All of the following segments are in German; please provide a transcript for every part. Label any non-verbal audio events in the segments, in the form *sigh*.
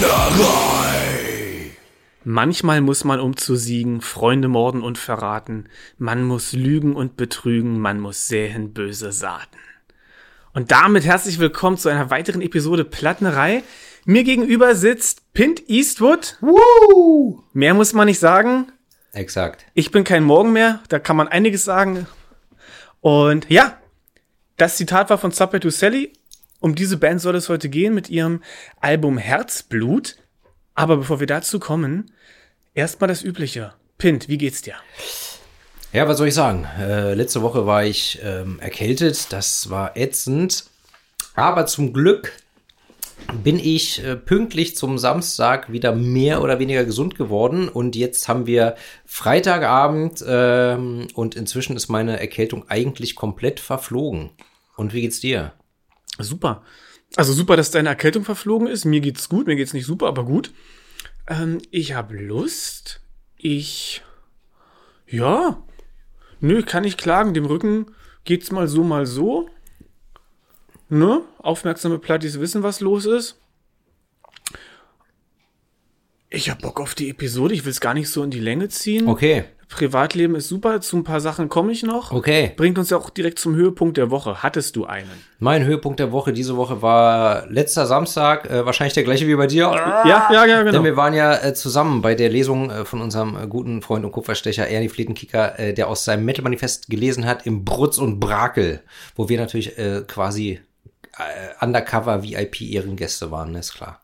Plauderei. Manchmal muss man, um zu siegen, Freunde morden und verraten. Man muss lügen und betrügen, man muss säen böse Saaten. Und damit herzlich willkommen zu einer weiteren Episode Plattnerei. Mir gegenüber sitzt Pint Eastwood. Woo! Mehr muss man nicht sagen. Exakt. Ich bin kein Morgen mehr, da kann man einiges sagen. Und ja, das Zitat war von Supper to Sally. Um diese Band soll es heute gehen mit ihrem Album Herzblut. Aber bevor wir dazu kommen, erstmal das Übliche. Pint, wie geht's dir? Ja, was soll ich sagen? Äh, letzte Woche war ich ähm, erkältet. Das war ätzend. Aber zum Glück bin ich äh, pünktlich zum Samstag wieder mehr oder weniger gesund geworden. Und jetzt haben wir Freitagabend ähm, und inzwischen ist meine Erkältung eigentlich komplett verflogen. Und wie geht's dir? Super. Also super, dass deine Erkältung verflogen ist. Mir geht's gut, mir geht's nicht super, aber gut. Ähm, ich habe Lust. Ich. Ja. Nö, kann ich klagen. Dem Rücken geht's mal so, mal so. Ne? Aufmerksame Plattis wissen, was los ist. Ich hab Bock auf die Episode. Ich will es gar nicht so in die Länge ziehen. Okay, Privatleben ist super. Zu ein paar Sachen komme ich noch. okay. Bringt uns ja auch direkt zum Höhepunkt der Woche. Hattest du einen? Mein Höhepunkt der Woche diese Woche war letzter Samstag, äh, wahrscheinlich der gleiche wie bei dir. Ja, ja, ja, genau. Denn wir waren ja äh, zusammen bei der Lesung äh, von unserem äh, guten Freund und Kupferstecher Ernie Flietenkicker, äh, der aus seinem Metal-Manifest gelesen hat im Brutz und Brakel, wo wir natürlich äh, quasi undercover VIP-Ehrengäste waren, ist klar.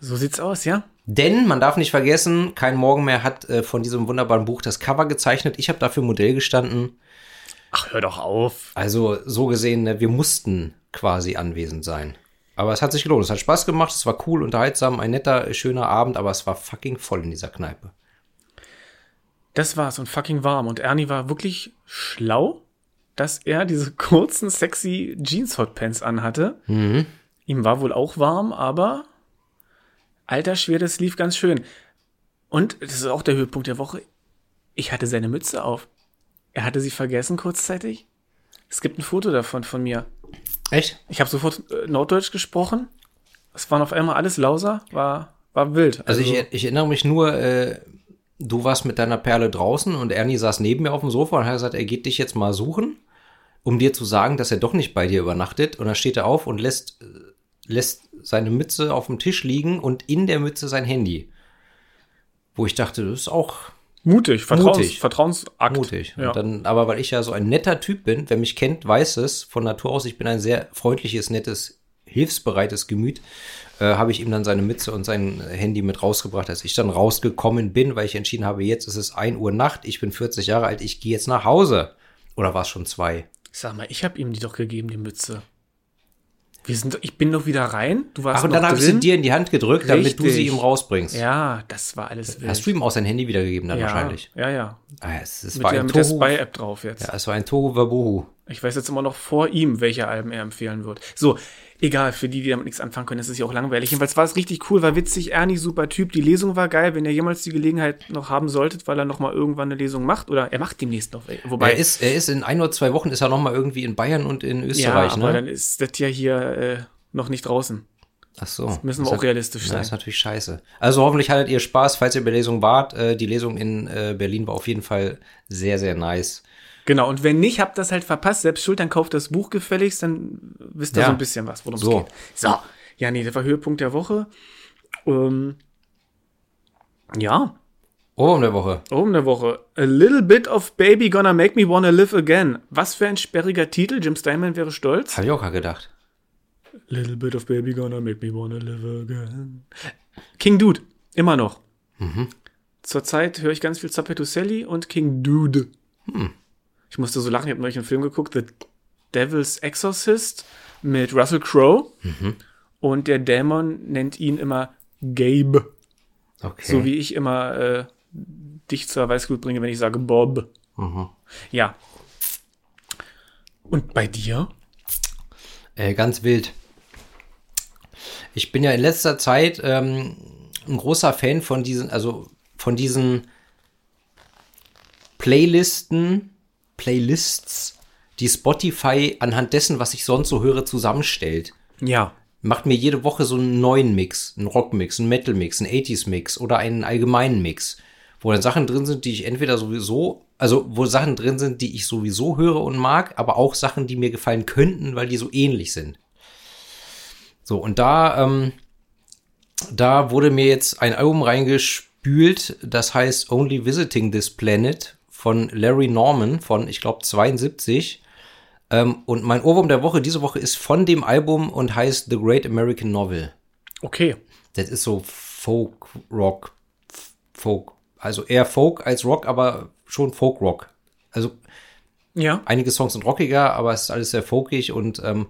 So sieht's aus, ja? Denn man darf nicht vergessen, kein Morgen mehr hat äh, von diesem wunderbaren Buch das Cover gezeichnet. Ich habe dafür Modell gestanden. Ach, hör doch auf. Also so gesehen, ne, wir mussten quasi anwesend sein. Aber es hat sich gelohnt. Es hat Spaß gemacht. Es war cool, unterhaltsam, ein netter, schöner Abend. Aber es war fucking voll in dieser Kneipe. Das war's und fucking warm. Und Ernie war wirklich schlau, dass er diese kurzen, sexy Jeans-Hotpants anhatte. Ihm war wohl auch warm, aber alter Schwede, das lief ganz schön. Und das ist auch der Höhepunkt der Woche. Ich hatte seine Mütze auf. Er hatte sie vergessen kurzzeitig. Es gibt ein Foto davon von mir. Echt? Ich habe sofort äh, Norddeutsch gesprochen. Es waren auf einmal alles Lauser, war, war wild. Also, ich, ich erinnere mich nur, äh, du warst mit deiner Perle draußen und Ernie saß neben mir auf dem Sofa und hat gesagt, er geht dich jetzt mal suchen, um dir zu sagen, dass er doch nicht bei dir übernachtet. Und dann steht er auf und lässt, äh, lässt seine Mütze auf dem Tisch liegen und in der Mütze sein Handy. Wo ich dachte, das ist auch mutig, Vertrauens, Mutig. Vertrauensakt. mutig. Ja. Dann, aber weil ich ja so ein netter Typ bin, wer mich kennt, weiß es von Natur aus, ich bin ein sehr freundliches, nettes, hilfsbereites Gemüt, äh, habe ich ihm dann seine Mütze und sein Handy mit rausgebracht, als ich dann rausgekommen bin, weil ich entschieden habe, jetzt ist es 1 Uhr Nacht, ich bin 40 Jahre alt, ich gehe jetzt nach Hause. Oder war es schon zwei? Sag mal, ich habe ihm die doch gegeben, die Mütze. Wir sind, ich bin doch wieder rein. Du warst Ach, und dann habe ich sie dir in die Hand gedrückt, damit du Richtig. sie ihm rausbringst. Ja, das war alles wild. Hast du ihm auch sein Handy wiedergegeben dann ja, wahrscheinlich? Ja, ja. Ah, es, es Mit war der, ein mit der Tohu. Spy-App drauf jetzt. Ja, es war ein Tohu Wabohu. Ich weiß jetzt immer noch vor ihm, welche Alben er empfehlen wird. So, egal, für die, die damit nichts anfangen können, das ist ja auch langweilig. Jedenfalls war es richtig cool, war witzig, Ernie, super Typ. Die Lesung war geil, wenn ihr jemals die Gelegenheit noch haben solltet, weil er noch mal irgendwann eine Lesung macht. Oder er macht demnächst noch. Wobei, Er ist, er ist in ein oder zwei Wochen ist er noch mal irgendwie in Bayern und in ja, Österreich, aber ne? dann ist das ja hier äh, noch nicht draußen. Ach so. Müssen wir Das auch ist- realistisch Ja, sein. ist natürlich scheiße. Also hoffentlich hattet ihr Spaß, falls ihr bei Lesung wart. Äh, die Lesung in äh, Berlin war auf jeden Fall sehr, sehr nice. Genau, und wenn nicht, habt das halt verpasst, selbst schuld, dann kauft das Buch gefälligst, dann wisst ihr Ja. so ein bisschen was, worum es So. geht. So, ja, nee, das war Höhepunkt der Woche. Ähm, ja, Ohrwurm der Woche. um der Woche. A little bit of baby gonna make me wanna live again. Was für ein sperriger Titel, Jim Steinman wäre stolz. Habe ich auch gedacht. Little bit of baby gonna make me wanna live again. King Dude, immer noch. Zurzeit höre ich ganz viel Zappeto Sally und King Dude. Ich musste so lachen, ich habe neulich einen Film geguckt, The Devil's Exorcist mit Russell Crowe. Und der Dämon nennt ihn immer Gabe. Okay. So wie ich immer äh, dich zur Weißglut bringe, wenn ich sage Bob. Ja. Und bei dir? Äh, ganz wild. Ich bin ja in letzter Zeit ähm, ein großer Fan von diesen, also von diesen Playlisten, Playlists, die Spotify anhand dessen, was ich sonst so höre, zusammenstellt. Ja. macht mir jede Woche so einen neuen Mix, einen Rockmix, einen Metal-Mix, einen 80s-Mix oder einen allgemeinen Mix, wo dann Sachen drin sind, die ich entweder sowieso, also wo Sachen drin sind, die ich sowieso höre und mag, aber auch Sachen, die mir gefallen könnten, weil die so ähnlich sind. So, und da, ähm, da wurde mir jetzt ein Album reingespült, das heißt Only Visiting This Planet von Larry Norman von, ich glaube, 72. Ähm, und mein Ohrwurm der Woche diese Woche ist von dem Album und heißt The Great American Novel. Okay. Das ist so Folk, Rock, Folk. Also eher Folk als Rock, aber schon Folk Rock. Also Ja. einige Songs sind rockiger, aber es ist alles sehr folkig und ähm,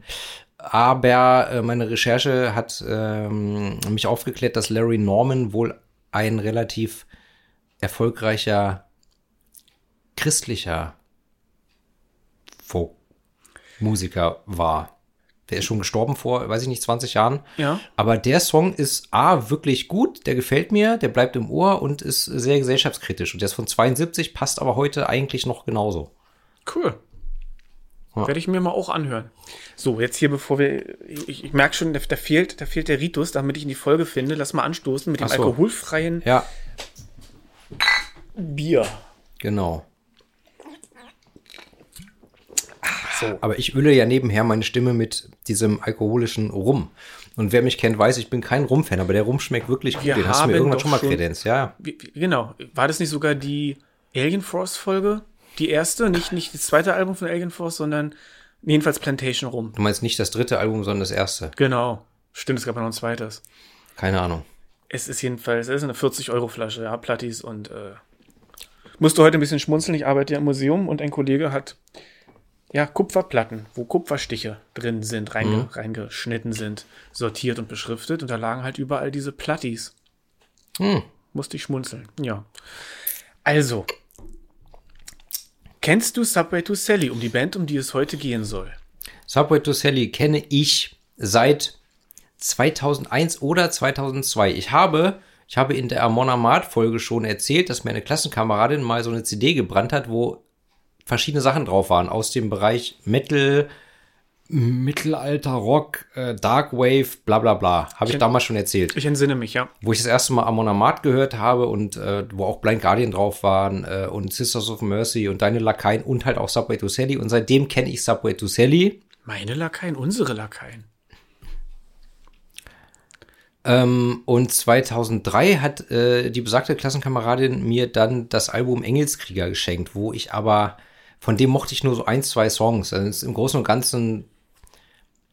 aber äh, meine Recherche hat ähm, mich aufgeklärt, dass Larry Norman wohl ein relativ erfolgreicher christlicher Folk-Musiker war. Der ist schon gestorben vor, weiß ich nicht, 20 Jahren. Ja. Aber der Song ist A, wirklich gut, der gefällt mir, der bleibt im Ohr und ist sehr gesellschaftskritisch. Und der ist von 72, passt aber heute eigentlich noch genauso. Cool. Ja. Werde ich mir mal auch anhören. So, jetzt hier, bevor wir. Ich, ich merke schon, da, da, fehlt, da fehlt der Ritus, damit ich in die Folge finde. Lass mal anstoßen mit dem so. alkoholfreien Ja, Bier. genau. So. Aber ich öle ja nebenher meine Stimme mit diesem alkoholischen Rum. Und wer mich kennt, weiß, ich bin kein Rum-Fan, aber der Rum schmeckt wirklich gut. Wir Den hast du mir irgendwann schon mal schon- kredenzt, ja. Genau. War das nicht sogar die Alien Force Folge? Die erste? Nicht, nicht das zweite Album von Alien Force, sondern jedenfalls Plantation rum. Du meinst nicht das dritte Album, sondern das erste. Genau. Stimmt, es gab ja noch ein zweites. Keine Ahnung. Es ist jedenfalls, es ist eine 40-Euro-Flasche, ja, Plattis und äh, musste heute ein bisschen schmunzeln. Ich arbeite ja im Museum und ein Kollege hat ja Kupferplatten, wo Kupferstiche drin sind, reinge reingeschnitten sind, sortiert und beschriftet und da lagen halt überall diese Plattis. Hm. Musste ich schmunzeln, ja. Also, kennst du Subway to Sally, um die Band, um die es heute gehen soll? Subway to Sally kenne ich seit 2001 oder 2002. Ich habe, ich habe in der Amon Amarth Folge schon erzählt, dass mir eine Klassenkameradin mal so eine CD gebrannt hat, wo verschiedene Sachen drauf waren aus dem Bereich Metal, Mittelalter, Rock, äh, Dark Wave, bla bla bla. Habe ich Kenn- damals schon erzählt. Ich entsinne mich, ja. wo ich das erste Mal Amon Amarth gehört habe und äh, wo auch Blind Guardian drauf waren äh, und Sisters of Mercy und Deine Lakaien und halt auch Subway to Sally. Und seitdem kenne ich Subway to Sally. Meine Lakaien, unsere Lakaien. Ähm, und 2003 hat äh, die besagte Klassenkameradin mir dann das Album Engelskrieger geschenkt, wo ich aber, von dem mochte ich nur so ein, zwei Songs. Also im Großen und Ganzen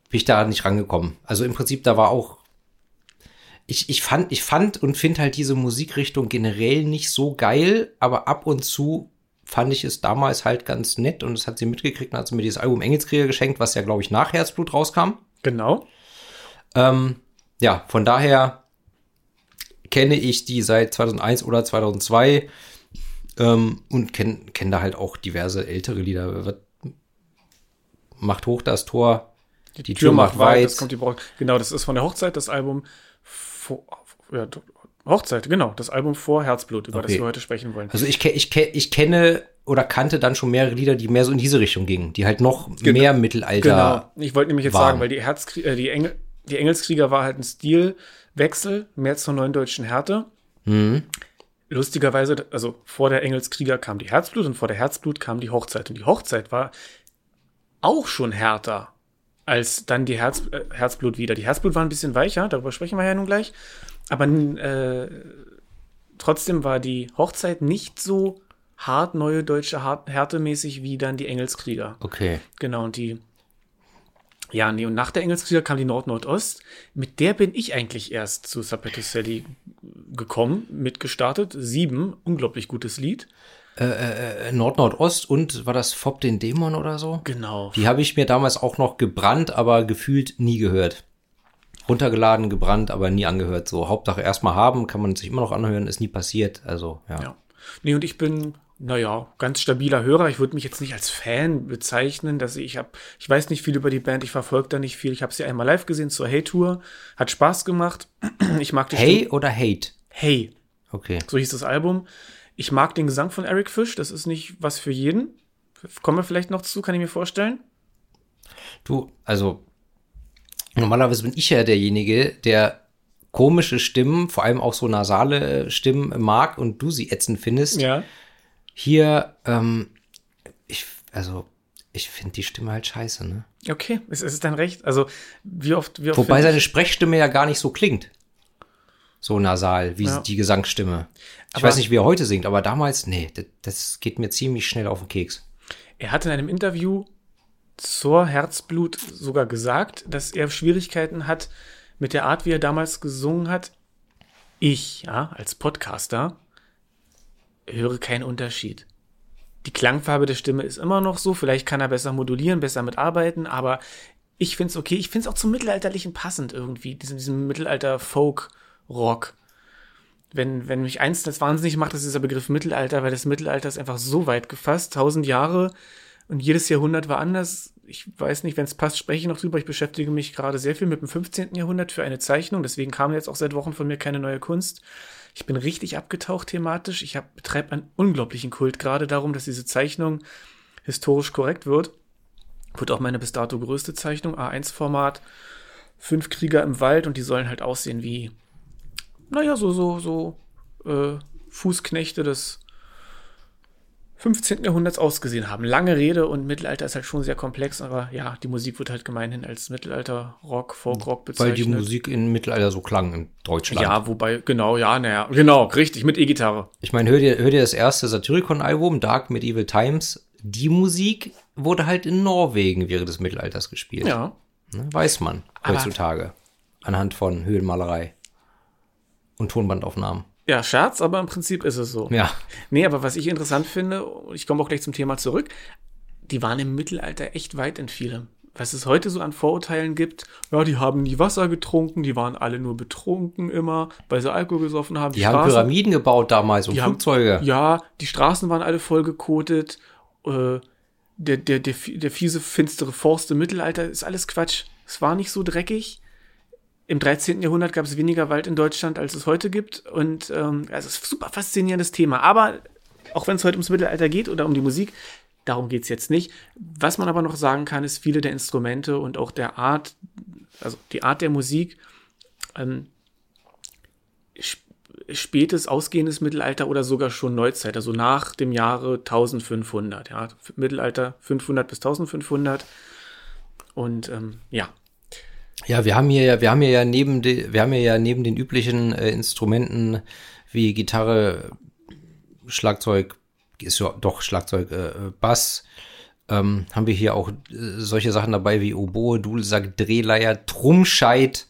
bin ich da nicht rangekommen. Also im Prinzip, da war auch, ich, ich fand, ich fand und finde halt diese Musikrichtung generell nicht so geil, aber ab und zu fand ich es damals halt ganz nett und es hat sie mitgekriegt und hat sie mir dieses Album Engelskrieger geschenkt, was ja, glaube ich, nach Herzblut rauskam. Genau. Ähm, ja, von daher kenne ich die seit 2001 oder 2002 ähm, und kenne kenn da halt auch diverse ältere Lieder. Was macht hoch das Tor, die, Tür, macht weit. Das kommt die. Genau, das ist von der Hochzeit, das Album vor, ja, Hochzeit, genau, das Album vor Herzblut, über das Okay. wir heute sprechen wollen. Also ich, ich, ich kenne oder kannte dann schon mehrere Lieder, die mehr so in diese Richtung gingen, die halt noch mehr Mittelalter. Genau. Ich wollte nämlich jetzt waren. sagen, weil die Herzkrie äh, die, Engel die Engelskrieger war halt ein Stilwechsel, mehr zur neuen deutschen Härte. Mhm. Lustigerweise, also vor der Engelskrieger kam die Herzblut und vor der Herzblut kam die Hochzeit. Und die Hochzeit war auch schon härter als dann die Herz, äh, Herzblut wieder. Die Herzblut war ein bisschen weicher, darüber sprechen wir ja nun gleich. Aber äh, trotzdem war die Hochzeit nicht so hart, neue deutsche härtemäßig wie dann die Engelskrieger. Okay. Genau, und die. Ja, nee, und nach der Engelskrieger kam die Nord-Nordost. Mit der bin ich eigentlich erst zu Sapeto Sally gekommen, mitgestartet. Sieben, unglaublich gutes Lied. Äh, Nord-Nordost und war das Fob den Dämon oder so? Genau. Die habe ich mir damals auch noch gebrannt, aber gefühlt nie gehört. Runtergeladen, gebrannt, aber nie angehört. So, Hauptsache erstmal haben, kann man sich immer noch anhören, ist nie passiert. Also, ja. Ja. Nee, und ich bin, naja, ganz stabiler Hörer. Ich würde mich jetzt nicht als Fan bezeichnen, dass ich habe, ich weiß nicht viel über die Band, ich verfolge da nicht viel. Ich habe sie einmal live gesehen zur Hey-Tour. Hat Spaß gemacht. *clears throat* Ich mag die Hey Stimme- oder Hate? Hey, Okay. So hieß das Album. Ich mag den Gesang von Eric Fish. Das ist nicht was für jeden. Kommen wir vielleicht noch zu, kann ich mir vorstellen. Du, also, Normalerweise bin ich ja derjenige, der komische Stimmen, vor allem auch so nasale Stimmen mag und du sie ätzend findest. Ja. Hier, ähm, ich, also, ich finde die Stimme halt scheiße, ne? Okay, es, es ist dein Recht. Also, wie oft, wie oft. Wobei seine Sprechstimme ja gar nicht so klingt. So nasal, wie Ja. die Gesangsstimme. Ich Aber- weiß nicht, wie er heute singt, aber damals, nee, das, das geht mir ziemlich schnell auf den Keks. Er hat in einem Interview zur Herzblut sogar gesagt, dass er Schwierigkeiten hat mit der Art, wie er damals gesungen hat. Ich, ja, als Podcaster, höre keinen Unterschied. Die Klangfarbe der Stimme ist immer noch so, vielleicht kann er besser modulieren, besser mitarbeiten, aber ich finde es okay. Ich finde es auch zum Mittelalterlichen passend irgendwie, diesem, diesem Mittelalter-Folk-Rock. Wenn, wenn mich eins das wahnsinnig macht, ist dieser Begriff Mittelalter, weil das Mittelalter ist einfach so weit gefasst, tausend Jahre und jedes Jahrhundert war anders. Ich weiß nicht, wenn es passt, spreche ich noch drüber. Ich beschäftige mich gerade sehr viel mit dem 15. Jahrhundert für eine Zeichnung, deswegen kam jetzt auch seit Wochen von mir keine neue Kunst. Ich bin richtig abgetaucht thematisch. Ich betreibe einen unglaublichen Kult gerade darum, dass diese Zeichnung historisch korrekt wird. Wird auch meine bis dato größte Zeichnung, A1-Format. Fünf Krieger im Wald und die sollen halt aussehen wie, naja, so, so, so äh, Fußknechte des 15. Jahrhunderts ausgesehen haben. Lange Rede und Mittelalter ist halt schon sehr komplex, aber ja, die Musik wird halt gemeinhin als Mittelalter-Rock, Folk-Rock Weil bezeichnet. die Musik im Mittelalter so klang in Deutschland. Ja, wobei, genau, ja, naja, genau, richtig, mit E-Gitarre. Ich meine, hör dir, hör dir das erste Satyricon-Album, Dark Medieval Times. Die Musik wurde halt in Norwegen während des Mittelalters gespielt. Ja. Ne? Weiß man Aber- heutzutage. Anhand von Höhlenmalerei und Tonbandaufnahmen. Ja, Scherz, aber im Prinzip ist es so. Ja. Nee, aber was ich interessant finde, ich komme auch gleich zum Thema zurück, die waren im Mittelalter echt weit in vielem. Was es heute so an Vorurteilen gibt, ja, die haben nie Wasser getrunken, die waren alle nur betrunken immer, weil sie Alkohol gesoffen haben. Die haben Pyramiden gebaut damals und die haben- Flugzeuge. Ja, die Straßen waren alle vollgekotet. Äh, der, der, der, der fiese, finstere Forst im Mittelalter ist alles Quatsch. Es war nicht so dreckig. Im 13. Jahrhundert gab es weniger Wald in Deutschland, als es heute gibt. Und ähm, also es ist ein super faszinierendes Thema. Aber auch wenn es heute ums Mittelalter geht oder um die Musik, darum geht's jetzt nicht. Was man aber noch sagen kann, ist, viele der Instrumente und auch der Art, also die Art der Musik, ähm, sp- spätes, ausgehendes Mittelalter oder sogar schon Neuzeit, also nach dem Jahre 1500, ja, Mittelalter 500 bis 1500 und ähm, ja, Ja, wir haben hier, ja- wir haben hier ja neben, de, wir haben hier ja neben den üblichen äh, Instrumenten wie Gitarre, Schlagzeug, ist ja doch Schlagzeug, äh, Bass, ähm, haben wir hier auch äh, solche Sachen dabei wie Oboe, Dudelsack, Drehleier, Trummscheit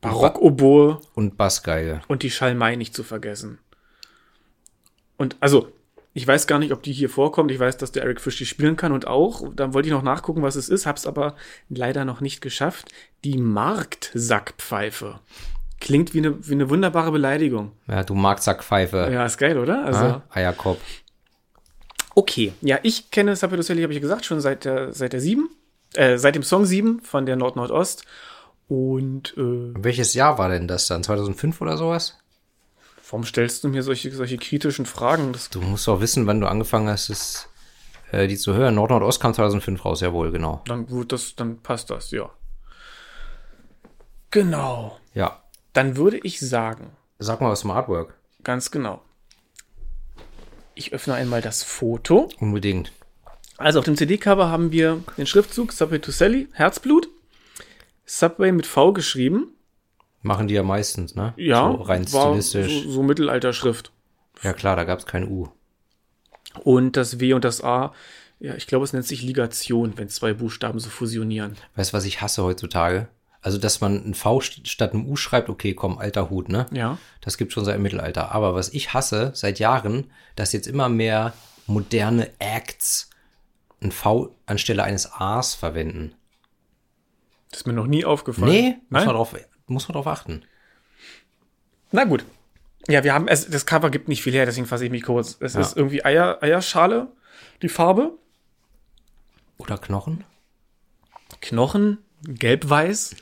Barockoboe und Bassgeige. und die Schalmei nicht zu vergessen. Und also, ich weiß gar nicht, ob die hier vorkommt. Ich weiß, dass der Eric Fish die spielen kann und auch. Dann wollte ich noch nachgucken, was es ist, hab's aber leider noch nicht geschafft. Die Marktsackpfeife. Klingt wie eine, wie eine wunderbare Beleidigung. Ja, du Marktsackpfeife. Ja, ist geil, oder? Also, Ah, Eierkopf. Okay, ja, ich kenne Sapphire Sally, habe ich gesagt, schon seit der, seit der 7, äh, seit dem Song 7 von der Nord-Nordost. Und äh, Welches Jahr war denn das dann? 2005 oder sowas? Warum stellst du mir solche, solche kritischen Fragen? Das, Du musst doch wissen, wann du angefangen hast, es, äh, die zu hören. Nord Nordost kam 2005 raus, jawohl, genau. dann, gut, das, dann passt das, ja. Genau. Ja. Dann würde ich sagen, Sag mal was zum Artwork. ganz genau. Ich öffne einmal das Foto. Unbedingt. Also auf dem CD-Cover haben wir den Schriftzug Subway to Sally, Herzblut. Subway mit V geschrieben. Machen die ja meistens, ne? Ja, So rein stilistisch. So, so Mittelalter-Schrift. Ja klar, da gab es kein U. Und das W und das A, ja, ich glaube, es nennt sich Ligation, wenn zwei Buchstaben so fusionieren. Weißt du, was ich hasse heutzutage? Also, dass man ein V st- statt einem U schreibt, okay, komm, alter Hut, ne? Ja. Das gibt schon seit dem Mittelalter. Aber was ich hasse seit Jahren, dass jetzt immer mehr moderne Acts ein V anstelle eines A's verwenden. Das ist mir noch nie aufgefallen. Nee, muss man, drauf, muss man drauf achten. Na gut. Ja, wir haben, es, das Cover gibt nicht viel her, deswegen fasse ich mich kurz. Es Ja. ist irgendwie Eier, Eierschale, die Farbe. Oder Knochen? Knochen, gelb-weiß.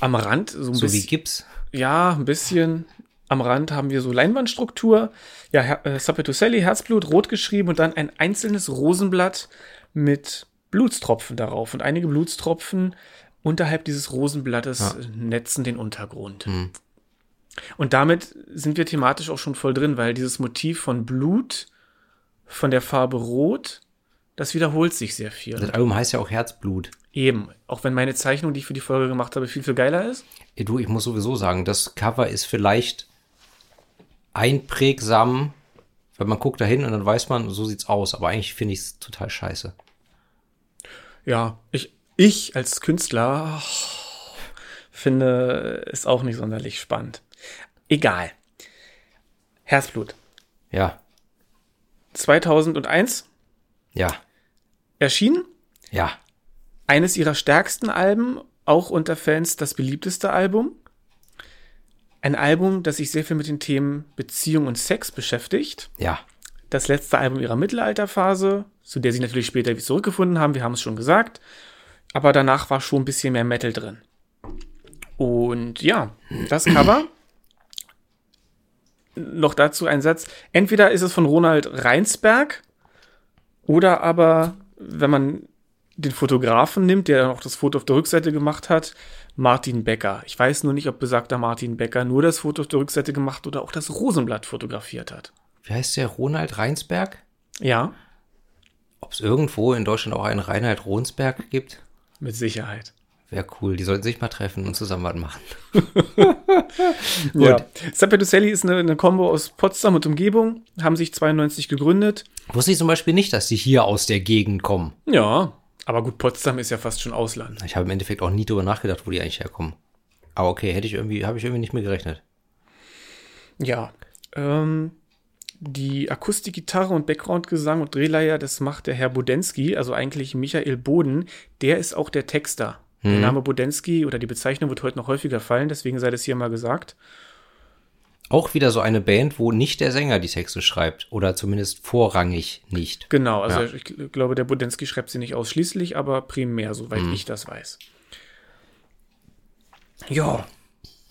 Am Rand, so ein So wie bisschen. Gips. Ja, ein bisschen. Am Rand haben wir so Leinwandstruktur. Ja, äh, Sapetoselli, Herzblut, rot geschrieben und dann ein einzelnes Rosenblatt mit Blutstropfen darauf. Und einige Blutstropfen unterhalb dieses Rosenblattes ja. netzen den Untergrund. Hm. Und damit sind wir thematisch auch schon voll drin, weil dieses Motiv von Blut, von der Farbe Rot, das wiederholt sich sehr viel. Das Album heißt ja auch Herzblut. Eben, auch wenn meine Zeichnung, die ich für die Folge gemacht habe, viel, viel geiler ist. Du, ich muss sowieso sagen, das Cover ist vielleicht einprägsam, weil man guckt da hin und dann weiß man, so sieht's aus. Aber eigentlich finde ich es total scheiße. Ja, ich, ich als Künstler oh, finde es auch nicht sonderlich spannend. Egal. Herzblut. Ja. 2001. Ja. Erschienen. Ja. Eines ihrer stärksten Alben, auch unter Fans das beliebteste Album. Ein Album, das sich sehr viel mit den Themen Beziehung und Sex beschäftigt. Ja. Das letzte Album ihrer Mittelalterphase, zu der sie natürlich später wieder zurückgefunden haben, wir haben es schon gesagt. Aber danach war schon ein bisschen mehr Metal drin. Und ja, das Cover. Noch dazu ein Satz. Entweder ist es von Ronald Reinsberg oder aber, wenn man den Fotografen nimmt, der auch das Foto auf der Rückseite gemacht hat, Martin Becker. Ich weiß nur nicht, ob besagter Martin Becker nur das Foto auf der Rückseite gemacht oder auch das Rosenblatt fotografiert hat. Wie heißt der? Ronald Reinsberg? Ja. Ob es irgendwo in Deutschland auch einen Reinhard Ronsberg gibt? Mit Sicherheit. Wäre cool. Die sollten sich mal treffen und zusammen was machen. *laughs* ja. Zappetuselli ist eine, eine Kombo aus Potsdam und Umgebung, haben sich 92 gegründet. Wusste ich zum Beispiel nicht, dass sie hier aus der Gegend kommen. Ja, aber gut, Potsdam ist ja fast schon Ausland. Ich habe im Endeffekt auch nie darüber nachgedacht, wo die eigentlich herkommen. Aber okay, hätte ich irgendwie, habe ich irgendwie nicht mehr gerechnet. Ja. Ähm, die Akustikgitarre und Backgroundgesang und Drehleier, das macht der Herr Bodensky, also eigentlich Michael Boden. Der ist auch der Texter. Hm. Der Name Bodensky oder die Bezeichnung wird heute noch häufiger fallen, deswegen sei das hier mal gesagt. Auch wieder so eine Band, wo nicht der Sänger die Texte schreibt oder zumindest vorrangig nicht. Genau, also ja. ich glaube, der Bodensky schreibt sie nicht ausschließlich, aber primär, soweit hm. ich das weiß. Ja.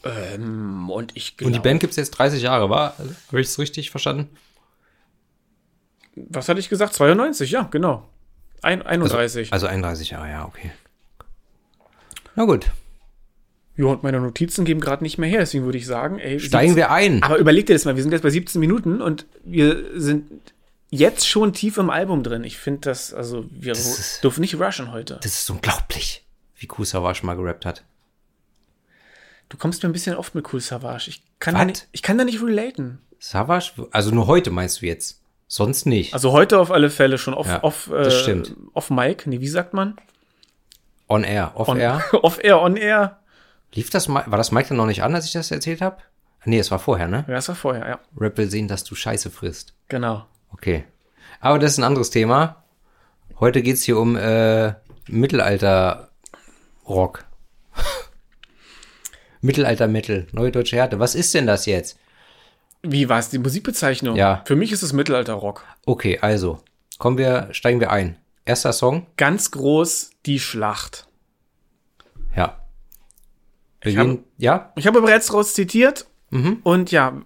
Ähm, und ich glaube. Und die Band gibt es jetzt 30 Jahre, war? Habe ich es richtig verstanden? Was hatte ich gesagt? 92, ja, genau. Ein, 31. Also, also 31 Jahre, ja, okay. Na gut. Ja, und meine Notizen geben gerade nicht mehr her, deswegen würde ich sagen, ey. Steigen wir ein. Aber überleg dir das mal, wir sind jetzt bei 17 Minuten und wir sind jetzt schon tief im Album drin. Ich finde das, also, wir das ist, dürfen nicht rushen heute. Das ist unglaublich, wie Savage mal gerappt hat. Du kommst mir ein bisschen oft mit Cool Savage. Ich kann, da nicht, ich kann da nicht relaten. Savage? Also nur heute meinst du jetzt? Sonst nicht. Also heute auf alle Fälle schon off, ja, off, äh, das stimmt. off Mic. Nee, wie sagt man? On Air. Off on, Air. *laughs* off Air, on Air. Lief das, war das Mike dann noch nicht an, als ich das erzählt habe? Nee, es war vorher, ne? Ja, es war vorher, ja. Rap will sehen, dass du Scheiße frisst. Genau. Okay. Aber das ist ein anderes Thema. Heute geht's hier um äh, Mittelalter-Rock. Mittelalter-Metal, neue deutsche Härte. Was ist denn das jetzt? Wie war es die Musikbezeichnung? Ja. Für mich ist es Mittelalter-Rock. Okay, also kommen wir, steigen wir ein. Erster Song. Ganz groß, die Schlacht. Ja. Ich habe, ja? Ich habe bereits raus zitiert. Mhm. Und ja,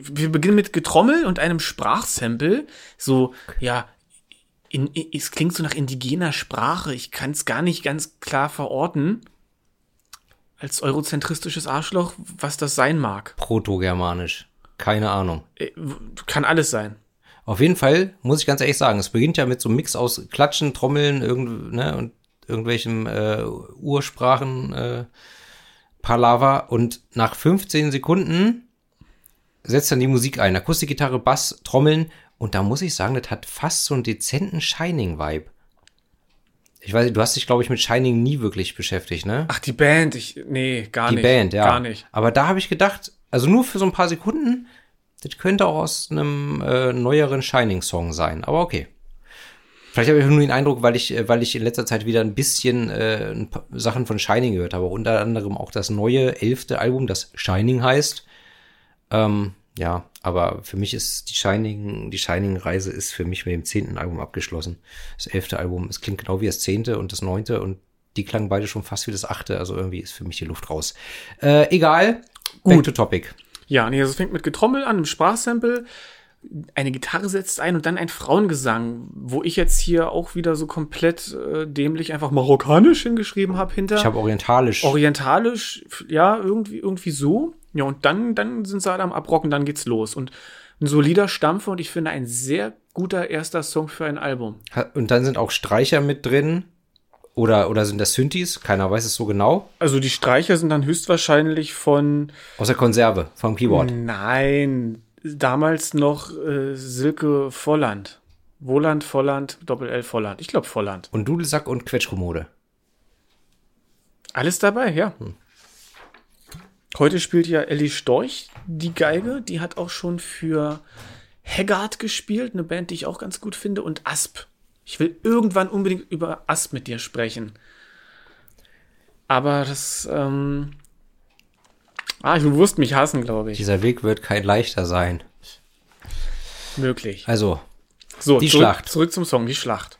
wir beginnen mit Getrommel und einem Sprachsample. So, ja, in, in, es klingt so nach indigener Sprache. Ich kann es gar nicht ganz klar verorten. Als eurozentristisches Arschloch, was das sein mag. Proto-germanisch. Keine Ahnung. Äh, kann alles sein. Auf jeden Fall muss ich ganz ehrlich sagen, es beginnt ja mit so einem Mix aus Klatschen, Trommeln irgend, ne, und irgendwelchen äh, Ursprachen, äh, Palaver und nach 15 Sekunden setzt dann die Musik ein. Akustikgitarre, Bass, Trommeln und da muss ich sagen, das hat fast so einen dezenten Shining-Vibe. Ich weiß nicht, du hast dich, glaube ich, mit Shining nie wirklich beschäftigt, ne? Ach, die Band, ich, nee, gar die nicht. Die Band, ja. Gar nicht. Aber da habe ich gedacht, also nur für so ein paar Sekunden, das könnte auch aus einem äh, neueren Shining-Song sein. Aber okay. Vielleicht habe ich nur den Eindruck, weil ich, äh, weil ich in letzter Zeit wieder ein bisschen äh, ein Sachen von Shining gehört habe. Unter anderem auch das neue elfte Album, das Shining heißt. Ähm, ja, aber für mich ist die Shining, die Shining-Reise ist für mich mit dem zehnten Album abgeschlossen. Das elfte Album, es klingt genau wie das zehnte und das neunte und die klangen beide schon fast wie das achte. Also irgendwie ist für mich die Luft raus. Äh, egal. Gut. Back to topic. Ja, nee, also es fängt mit Getrommel an, einem Sprachsample eine Gitarre setzt ein und dann ein Frauengesang, wo ich jetzt hier auch wieder so komplett äh, dämlich einfach marokkanisch hingeschrieben habe hinter. Ich habe orientalisch. Orientalisch, ja, irgendwie, irgendwie so. Ja, und dann, dann sind sie halt am Abrocken, dann geht's los. Und ein solider Stampfer und ich finde ein sehr guter erster Song für ein Album. und dann sind auch Streicher mit drin. Oder, oder sind das Synthes? Keiner weiß es so genau. Also die Streicher sind dann höchstwahrscheinlich von. Aus der Konserve, vom Keyboard. Nein, damals noch äh, Silke Volland. Woland, Volland, Doppel-L Volland. Ich glaube Volland. Und Dudelsack und Quetschkommode. Alles dabei, ja. Hm. Heute spielt ja Ellie Storch die Geige. Die hat auch schon für Haggard gespielt, eine Band, die ich auch ganz gut finde, und Asp. Ich will irgendwann unbedingt über Asp mit dir sprechen. Aber das, ähm, ah, du wirst mich hassen, glaube ich. Dieser Weg wird kein leichter sein. Möglich. Also, so, die zurück, Schlacht. Zurück zum Song, die Schlacht.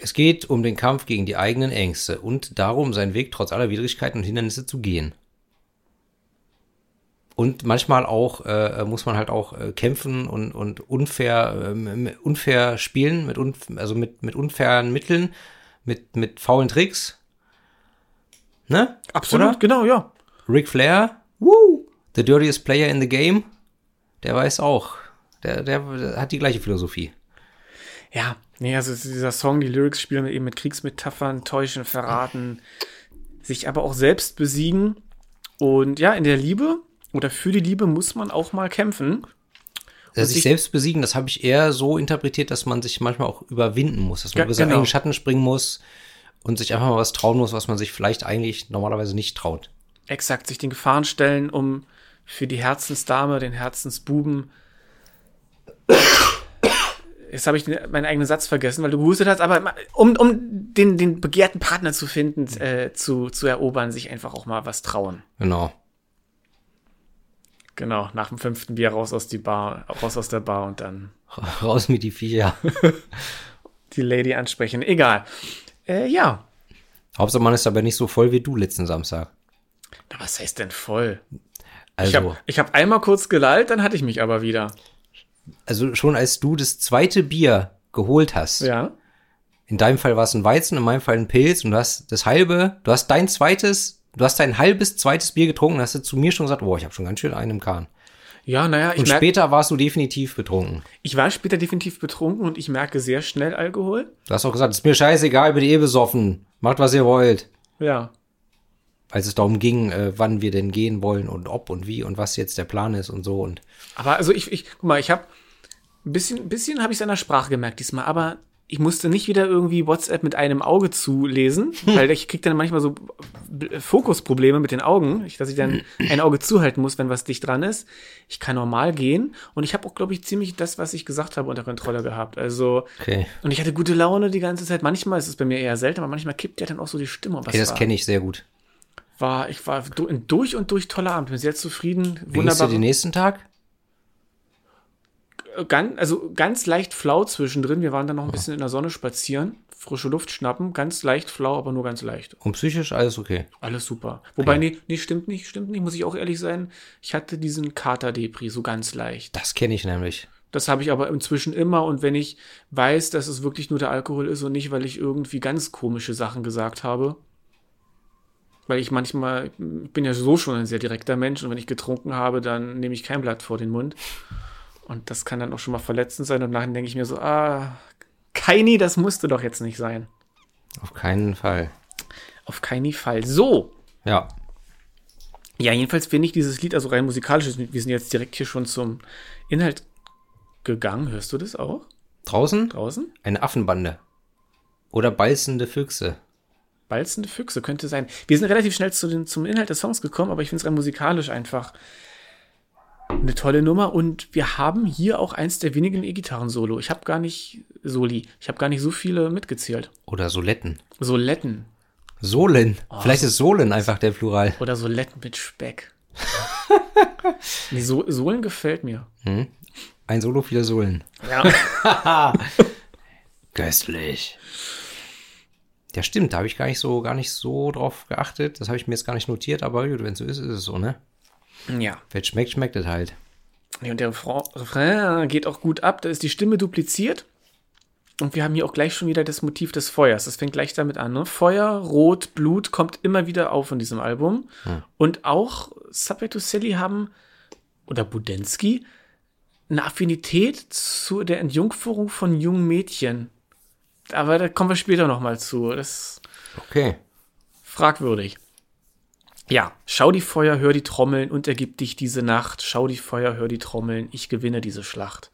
Es geht um den Kampf gegen die eigenen Ängste und darum, seinen Weg trotz aller Widrigkeiten und Hindernisse zu gehen. Und manchmal auch äh, muss man halt auch äh, kämpfen und, und unfair, äh, unfair spielen, mit unf also mit, mit unfairen Mitteln, mit, mit faulen Tricks. Ne? Absolut, Oder? genau, ja. Ric Flair, woo, the dirtiest player in the game, der weiß auch. Der, der, der hat die gleiche Philosophie. Ja, nee, also dieser Song, die Lyrics spielen eben mit Kriegsmetaphern, täuschen, verraten, sich aber auch selbst besiegen. Und ja, in der Liebe oder für die Liebe muss man auch mal kämpfen. Also sich selbst besiegen, das habe ich eher so interpretiert, dass man sich manchmal auch überwinden muss, dass man über seinen genau. eigenen Schatten springen muss und sich einfach mal was trauen muss, was man sich vielleicht eigentlich normalerweise nicht traut. Exakt, sich den Gefahren stellen, um für die Herzensdame, den Herzensbuben. Jetzt habe ich den, meinen eigenen Satz vergessen, weil du gehustet hast, aber um, um den, den begehrten Partner zu finden, äh, zu, zu erobern, sich einfach auch mal was trauen. Genau. Genau, nach dem fünften Bier raus aus die Bar, raus aus der Bar und dann. *laughs* Raus mit die Viecher. *laughs* die Lady ansprechen. Egal. Äh, ja. Hauptsache man ist aber nicht so voll wie du letzten Samstag. Na, was heißt denn voll? Also. Ich habe hab einmal kurz gelallt, dann hatte ich mich aber wieder. Also schon als du das zweite Bier geholt hast. Ja. In deinem Fall war es ein Weizen, in meinem Fall ein Pilz und du hast das halbe, du hast dein zweites Du hast dein halbes zweites Bier getrunken, hast du zu mir schon gesagt, boah, ich habe schon ganz schön einen im Kahn. Ja, naja, ich Und später warst du definitiv betrunken. Ich war später definitiv betrunken und ich merke sehr schnell Alkohol. Du hast auch gesagt, ist mir scheißegal, bin eh besoffen. Macht, was ihr wollt. Ja. Als es darum ging, äh, wann wir denn gehen wollen und ob und wie und was jetzt der Plan ist und so und. Aber also ich, ich guck mal, ich habe ein bisschen, bisschen habe ich seiner Sprache gemerkt diesmal, aber ich musste nicht wieder irgendwie WhatsApp mit einem Auge zulesen, *laughs* weil ich krieg dann manchmal so Fokusprobleme mit den Augen, dass ich dann ein Auge zuhalten muss, wenn was dicht dran ist. Ich kann normal gehen und ich habe auch, glaube ich, ziemlich das, was ich gesagt habe, unter Kontrolle gehabt. Also okay. und ich hatte gute Laune die ganze Zeit. Manchmal ist es bei mir eher selten, aber manchmal kippt ja dann auch so die Stimme. Was okay, das kenne ich sehr gut. War ich war durch und durch toller Abend, bin sehr zufrieden. Wie wunderbar. du den nächsten Tag? ganz, also ganz leicht flau zwischendrin. Wir waren dann noch ein bisschen in der Sonne spazieren, frische Luft schnappen, ganz leicht flau, aber nur ganz leicht. Und psychisch alles okay? Alles super. Wobei, okay. nee, nee, stimmt nicht, stimmt nicht, muss ich auch ehrlich sein. Ich hatte diesen Kater-Depri so ganz leicht. Das kenne ich nämlich. Das habe ich aber inzwischen immer und wenn ich weiß, dass es wirklich nur der Alkohol ist und nicht, weil ich irgendwie ganz komische Sachen gesagt habe, weil ich manchmal, ich bin ja so schon ein sehr direkter Mensch und wenn ich getrunken habe, dann nehme ich kein Blatt vor den Mund. Und das kann dann auch schon mal verletzend sein. Und nachher denke ich mir so, ah, Keini, das musste doch jetzt nicht sein. Auf keinen Fall. Auf keinen Fall. So. Ja. Ja, jedenfalls finde ich dieses Lied, also rein musikalisch, wir sind jetzt direkt hier schon zum Inhalt gegangen. Hörst du das auch? Draußen? Draußen? Eine Affenbande. Oder balzende Füchse. Balzende Füchse könnte sein. Wir sind relativ schnell zu den, zum Inhalt des Songs gekommen, aber ich finde es rein musikalisch einfach eine tolle Nummer und wir haben hier auch eins der wenigen E-Gitarren-Solo. Ich habe gar nicht Soli, ich habe gar nicht so viele mitgezählt. Oder Soletten. Soletten. Sohlen. Oh. Vielleicht ist Sohlen einfach der Plural. Oder Soletten mit Speck. *laughs* nee, so Sohlen gefällt mir. Hm. Ein Solo, viele Sohlen. Ja. *laughs* Köstlich. Ja, stimmt, da habe ich gar nicht so, gar nicht so drauf geachtet. Das habe ich mir jetzt gar nicht notiert, aber wenn es so ist, ist es so, ne? Ja. Wenn es schmeckt, schmeckt es halt. Ja, und der Refra- Refrain geht auch gut ab. Da ist die Stimme dupliziert. Und wir haben hier auch gleich schon wieder das Motiv des Feuers. Das fängt gleich damit an. Ne? Feuer, Rot, Blut kommt immer wieder auf in diesem Album. Und auch Subway to Sally haben, oder Budensky, eine Affinität zu der Entjungferung von jungen Mädchen. Aber da kommen wir später nochmal zu. Das Okay. fragwürdig. Ja, schau die Feuer, hör die Trommeln und ergib dich diese Nacht. Schau die Feuer, hör die Trommeln, ich gewinne diese Schlacht.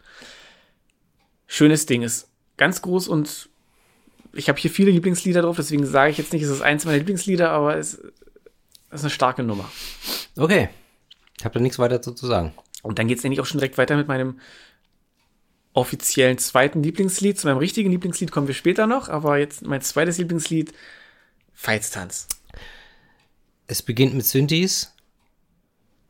Schönes Ding, ist ganz groß und ich habe hier viele Lieblingslieder drauf, deswegen sage ich jetzt nicht, es ist eins meiner Lieblingslieder, aber es ist eine starke Nummer. Okay. Ich habe da nichts weiter dazu zu sagen. Und dann geht es nämlich auch schon direkt weiter mit meinem offiziellen zweiten Lieblingslied. Zu meinem richtigen Lieblingslied kommen wir später noch, aber jetzt mein zweites Lieblingslied, Feitstanz. Es beginnt mit Synthes,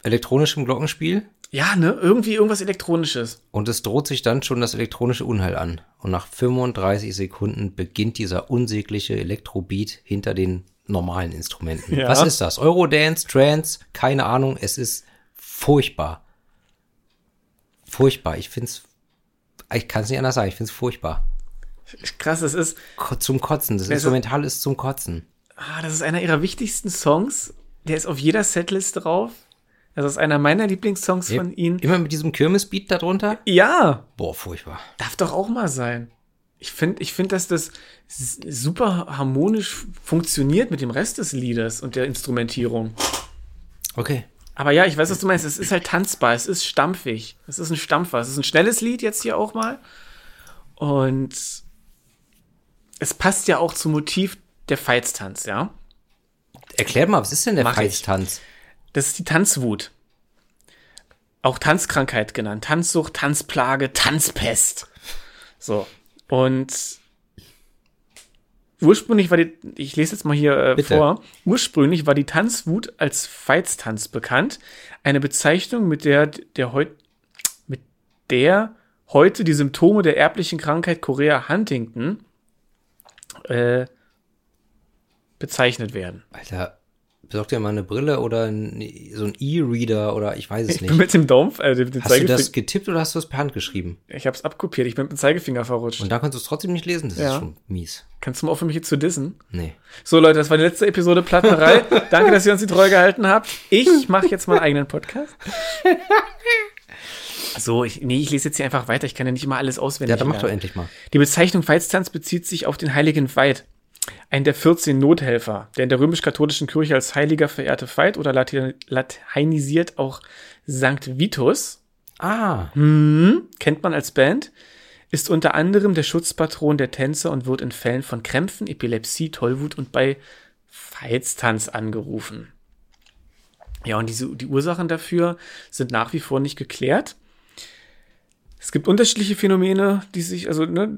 elektronischem Glockenspiel Ja, ne? Irgendwie irgendwas Elektronisches. und es droht sich dann schon das elektronische Unheil an. Und nach 35 Sekunden beginnt dieser unsägliche Elektrobeat hinter den normalen Instrumenten. Ja. Was ist das? Eurodance, Trance? Keine Ahnung. Es ist furchtbar. Furchtbar. Ich find's, ich kann es nicht anders sagen. Ich find's furchtbar. Krass, das ist, Zum Kotzen. Das ist- Instrumental ist zum Kotzen. ah, das ist einer ihrer wichtigsten Songs. Der ist auf jeder Setlist drauf. Das ist einer meiner Lieblingssongs von ihnen. Immer mit diesem Kirmesbeat darunter? Ja, Boah, furchtbar. darf doch auch mal sein. Ich finde, ich finde, dass das super harmonisch funktioniert mit dem Rest des Liedes und der Instrumentierung. Okay. Aber ja, ich weiß, was du meinst. Es ist halt tanzbar, es ist stampfig. Es ist ein Stampfer. Es ist ein schnelles Lied jetzt hier auch mal. Und es passt ja auch zum Motiv der Feitstanz, ja. Erklärt mal, was ist denn der Mach ich. Feitstanz? Das ist die Tanzwut. Auch Tanzkrankheit genannt. Tanzsucht, Tanzplage, Tanzpest. So. Und ursprünglich war die, ich lese jetzt mal hier äh, vor, ursprünglich war die Tanzwut als Feitstanz bekannt. Eine Bezeichnung, mit der, der heut, mit der heute die Symptome der erblichen Krankheit Korea Huntington äh, bezeichnet werden. Alter, besorg dir mal eine Brille oder ein, so ein E-Reader oder ich weiß es Ich bin nicht. mit dem Daumen, äh, dem, dem Hast du das getippt oder hast du es per Hand geschrieben? Ich hab's abkopiert, ich bin mit dem Zeigefinger verrutscht. Und da kannst du es trotzdem nicht lesen? Das Ja. ist schon mies. Kannst du mal aufhören, mich hier zu dissen? Nee. So, Leute, das war die letzte Episode Plattenerei. *laughs* Danke, dass ihr uns die Treue gehalten habt. Ich mache jetzt meinen eigenen Podcast. *laughs* So, ich, nee, ich lese jetzt hier einfach weiter. Ich kann ja nicht immer alles auswendig Ja, dann mach doch endlich mal. Die Bezeichnung Veitstanz bezieht sich auf den heiligen Veit, einen der 14 Nothelfer, der in der römisch-katholischen Kirche als Heiliger verehrte Veit oder latin lateinisiert auch Sankt Vitus Ah, Hm, kennt man als Band, ist unter anderem der Schutzpatron der Tänzer und wird in Fällen von Krämpfen, Epilepsie, Tollwut und bei Feitstanz angerufen. Ja, und diese, die Ursachen dafür sind nach wie vor nicht geklärt. Es gibt unterschiedliche Phänomene, die sich, also, ne,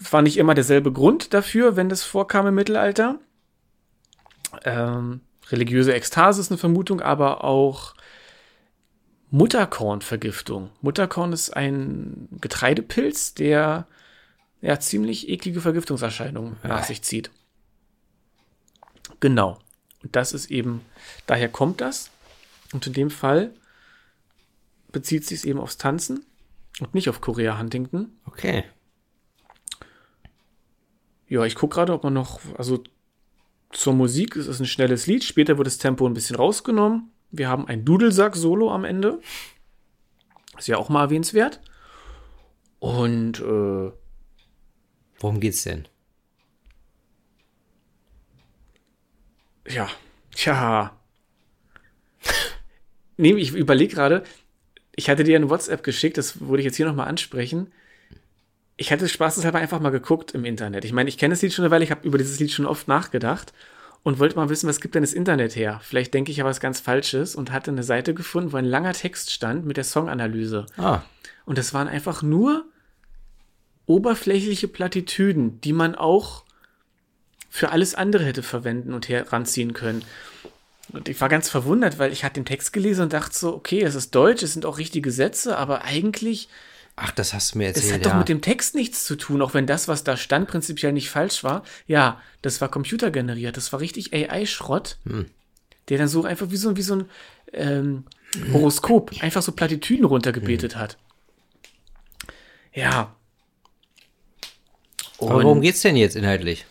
war nicht immer derselbe Grund dafür, wenn das vorkam im Mittelalter. Ähm, religiöse Ekstase ist eine Vermutung, aber auch Mutterkornvergiftung. Mutterkorn ist ein Getreidepilz, der ja ziemlich eklige Vergiftungserscheinungen nach sich zieht. Genau. Und das ist eben, daher kommt das. Und in dem Fall bezieht sich es eben aufs Tanzen und nicht auf Korea Huntington. okay. Ja, ich gucke gerade, ob man noch, also zur Musik, es ist ein schnelles Lied, später wird das Tempo ein bisschen rausgenommen. Wir haben ein Dudelsack-Solo am Ende. Ist ja auch mal erwähnenswert. Und äh, Worum geht's denn? ja, tja. nee, ich überlege gerade, ich hatte dir eine WhatsApp geschickt, das würde ich jetzt hier nochmal ansprechen. Ich hatte spaßeshalber einfach mal geguckt im Internet. Ich meine, ich kenne das Lied schon eine Weile, ich habe über dieses Lied schon oft nachgedacht und wollte mal wissen, was gibt denn das Internet her? Vielleicht denke ich ja was ganz Falsches und hatte eine Seite gefunden, wo ein langer Text stand mit der Songanalyse. Ah, Und das waren einfach nur oberflächliche Plattitüden, die man auch für alles andere hätte verwenden und heranziehen können. Und ich war ganz verwundert, weil ich hatte den Text gelesen und dachte so, okay, es ist Deutsch, es sind auch richtige Sätze, aber eigentlich, ach, das hast du mir es erzählt. hat doch ja. mit dem Text nichts zu tun, auch wenn das, was da stand, prinzipiell nicht falsch war. Ja, das war computergeneriert, das war richtig AI-Schrott, Hm. der dann so einfach wie so, wie so ein ähm, Horoskop einfach so Plattitüden runtergebetet hat. Ja. Aber worum geht's denn jetzt inhaltlich?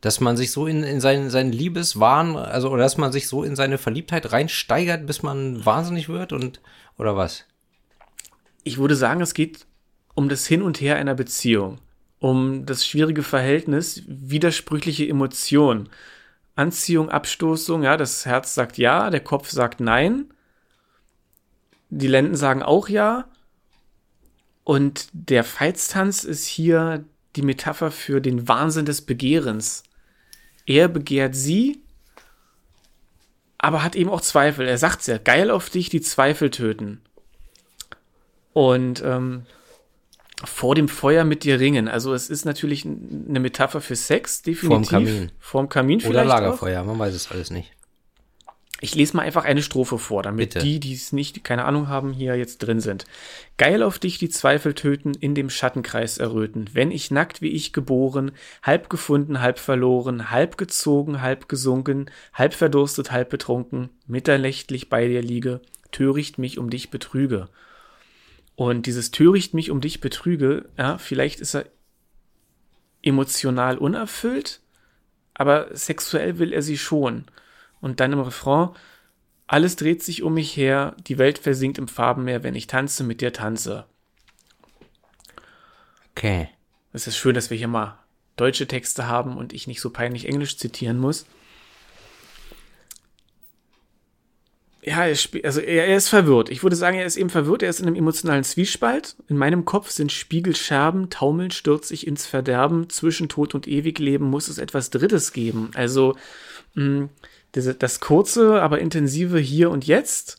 Dass man sich so in, in seinen, seinen Liebeswahn, also, oder dass man sich so in seine Verliebtheit reinsteigert, bis man wahnsinnig wird und, oder was? Ich würde sagen, es geht um das Hin und Her einer Beziehung. Um das schwierige Verhältnis, widersprüchliche Emotionen. Anziehung, Abstoßung, ja, das Herz sagt ja, der Kopf sagt nein. Die Lenden sagen auch ja. Und der Feitstanz ist hier die Metapher für den Wahnsinn des Begehrens. Er begehrt sie, aber hat eben auch Zweifel. Er sagt ja, geil auf dich, die Zweifel töten. Und ähm, vor dem Feuer mit dir ringen. Also es ist natürlich eine Metapher für Sex, definitiv. Vorm Kamin. Vorm Kamin Oder vielleicht Lagerfeuer, man weiß es alles nicht. Ich lese mal einfach eine Strophe vor, damit Bitte. die, die es nicht, keine Ahnung haben, hier jetzt drin sind. Geil auf dich die Zweifel töten, in dem Schattenkreis erröten. Wenn ich nackt wie ich geboren, halb gefunden, halb verloren, halb gezogen, halb gesunken, halb verdurstet, halb betrunken, mitternächtlich bei dir liege, töricht mich um dich betrüge. Und dieses töricht mich um dich betrüge, ja, vielleicht ist er emotional unerfüllt, aber sexuell will er sie schon. Und dann im Refrain, alles dreht sich um mich her, die Welt versinkt im Farbenmeer, wenn ich tanze, mit dir tanze. Okay. Es ist schön, dass wir hier mal deutsche Texte haben und ich nicht so peinlich Englisch zitieren muss. Ja, er, also er, er ist verwirrt. Ich würde sagen, er ist eben verwirrt. Er ist in einem emotionalen Zwiespalt. In meinem Kopf sind Spiegelscherben, taumeln stürzt ich ins Verderben. Zwischen Tod und Ewigleben muss es etwas Drittes geben. Also mh, diese, das kurze, aber intensive Hier und Jetzt.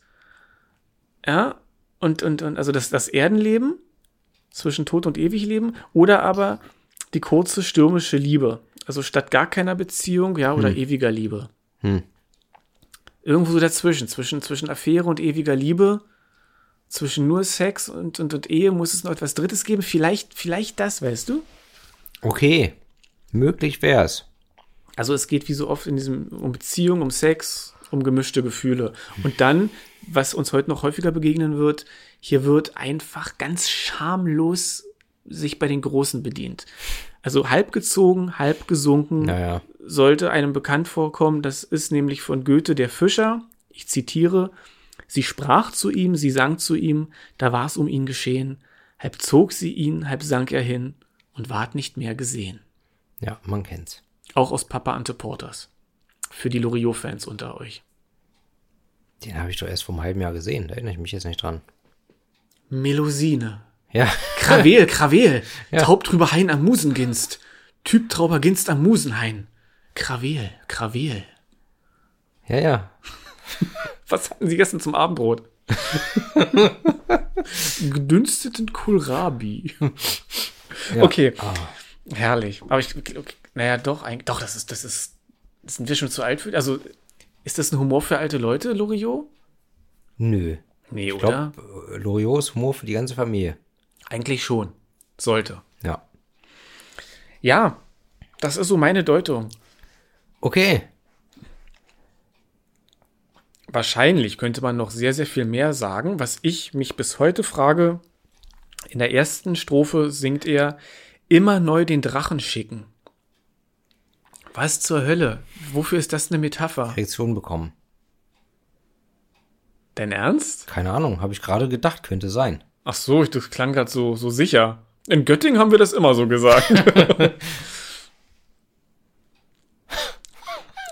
Ja, und, und, und also das, das Erdenleben zwischen Tod und Ewigleben oder aber die kurze stürmische Liebe. Also statt gar keiner Beziehung, ja, oder ewiger Liebe. Hm. Irgendwo so dazwischen, zwischen, zwischen Affäre und ewiger Liebe, zwischen nur Sex und, und, und Ehe muss es noch etwas Drittes geben. Vielleicht, vielleicht das, weißt du? Okay. Möglich wär's. Also es geht wie so oft in diesem um Beziehung, um Sex, um gemischte Gefühle. Und dann, was uns heute noch häufiger begegnen wird, hier wird einfach ganz schamlos sich bei den Großen bedient. Also halb gezogen, halb gesunken, Naja. Sollte einem bekannt vorkommen. Das ist nämlich von Goethe der Fischer. Ich zitiere. Sie sprach zu ihm, sie sang zu ihm, da war's um ihn geschehen. Halb zog sie ihn, halb sank er hin und ward nicht mehr gesehen. Ja, man kennt's. Auch aus Papa Ante Porters. Für die Loriot-Fans unter euch. Den habe ich doch erst vor einem halben Jahr gesehen. Da erinnere ich mich jetzt nicht dran. Melusine. Ja. Krawel, Krawel. *laughs* Ja. Taub drüber Hain am Musenginst. Typ Trauber Ginst am Musenhain. Krawel, Krawel. Ja, ja. *laughs* Was hatten Sie gestern zum Abendbrot? *laughs* Gedünsteten Kohlrabi. ja. Okay. Ah. Herrlich. Aber ich, okay, naja, doch, eigentlich, doch, das ist, das ist, sind wir schon zu alt für? Also, ist das ein Humor für alte Leute, Loriot? Nö. Nee, Ich oder? glaube, Loriot ist Humor für die ganze Familie. Eigentlich schon. Sollte. Ja. Ja, das ist so meine Deutung. Okay. Wahrscheinlich könnte man noch sehr, sehr viel mehr sagen. Was ich mich bis heute frage, in der ersten Strophe singt er immer neu den Drachen schicken. Was zur Hölle? Wofür ist das eine Metapher? Reaktion bekommen. Dein Ernst? Keine Ahnung, habe ich gerade gedacht, könnte sein. Ach so, ich- das klang gerade so, so sicher. In Göttingen haben wir das immer so gesagt. *laughs*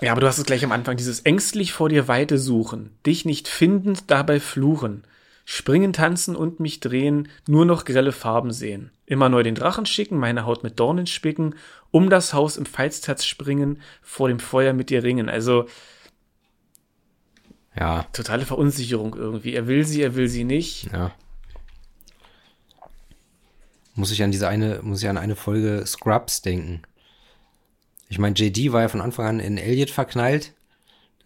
ja, aber du hast es gleich am Anfang, dieses ängstlich vor dir Weite suchen, dich nicht findend dabei fluchen, springen, tanzen und mich drehen, nur noch grelle Farben sehen, immer neu den Drachen schicken, meine Haut mit Dornen spicken, um das Haus im Feilstatz springen, vor dem Feuer mit dir ringen. Also Ja, totale Verunsicherung irgendwie. Er will sie, er will sie nicht. ja. Muss ich an diese eine, muss ich an eine Folge Scrubs denken. Ich meine, JD war ja von Anfang an in Elliot verknallt.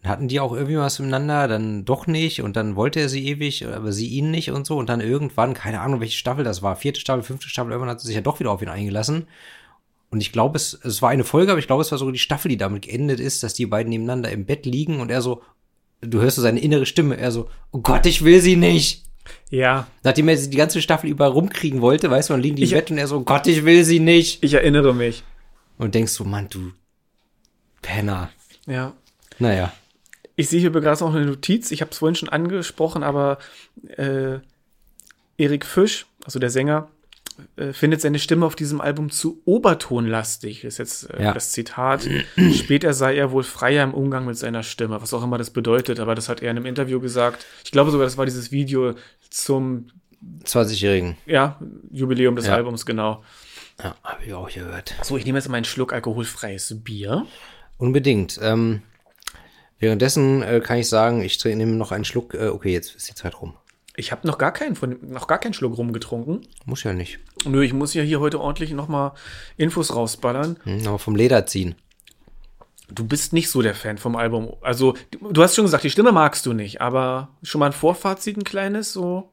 Dann hatten die auch irgendwie was miteinander, dann doch nicht und dann wollte er sie ewig, aber sie ihn nicht und so und dann irgendwann, keine Ahnung, welche Staffel das war, vierte Staffel, fünfte Staffel, irgendwann hat sie sich ja doch wieder auf ihn eingelassen. Und ich glaube, es, es war eine Folge, aber ich glaube, es war sogar die Staffel, die damit geendet ist, dass die beiden nebeneinander im Bett liegen und er so, du hörst so seine innere Stimme, er so, oh Gott, ich will sie nicht. Ja, Nachdem er sie die ganze Staffel über rumkriegen wollte, weißt du, dann liegen die Ich- im Bett und er so, oh Gott, ich will sie nicht. ich erinnere mich. Und denkst du, Mann, du Penner. Ja. Naja. Ich sehe hier gerade noch eine Notiz. Ich habe es vorhin schon angesprochen, aber äh, Erik Fisch, also der Sänger, äh, findet seine Stimme auf diesem Album zu obertonlastig. Das ist jetzt äh, Ja. das Zitat. Später sei er wohl freier im Umgang mit seiner Stimme, was auch immer das bedeutet. Aber das hat er in einem Interview gesagt. Ich glaube sogar, das war dieses Video zum 20-Jährigen. ja, Jubiläum des Ja. Albums, genau. Ja, hab ich auch gehört. So, ich nehme jetzt mal einen Schluck alkoholfreies Bier. Unbedingt. Ähm, währenddessen äh, kann ich sagen, ich nehme noch einen Schluck. Äh, okay, jetzt ist die Zeit rum. Ich habe noch gar keinen von noch gar keinen Schluck rumgetrunken. Muss ja nicht. Nö, ich muss ja hier heute ordentlich noch mal Infos rausballern. Hm, aber vom Leder ziehen. Du bist nicht so der Fan vom Album. Also, du du hast schon gesagt, die Stimme magst du nicht, aber schon mal ein Vorfazit, ein kleines, so.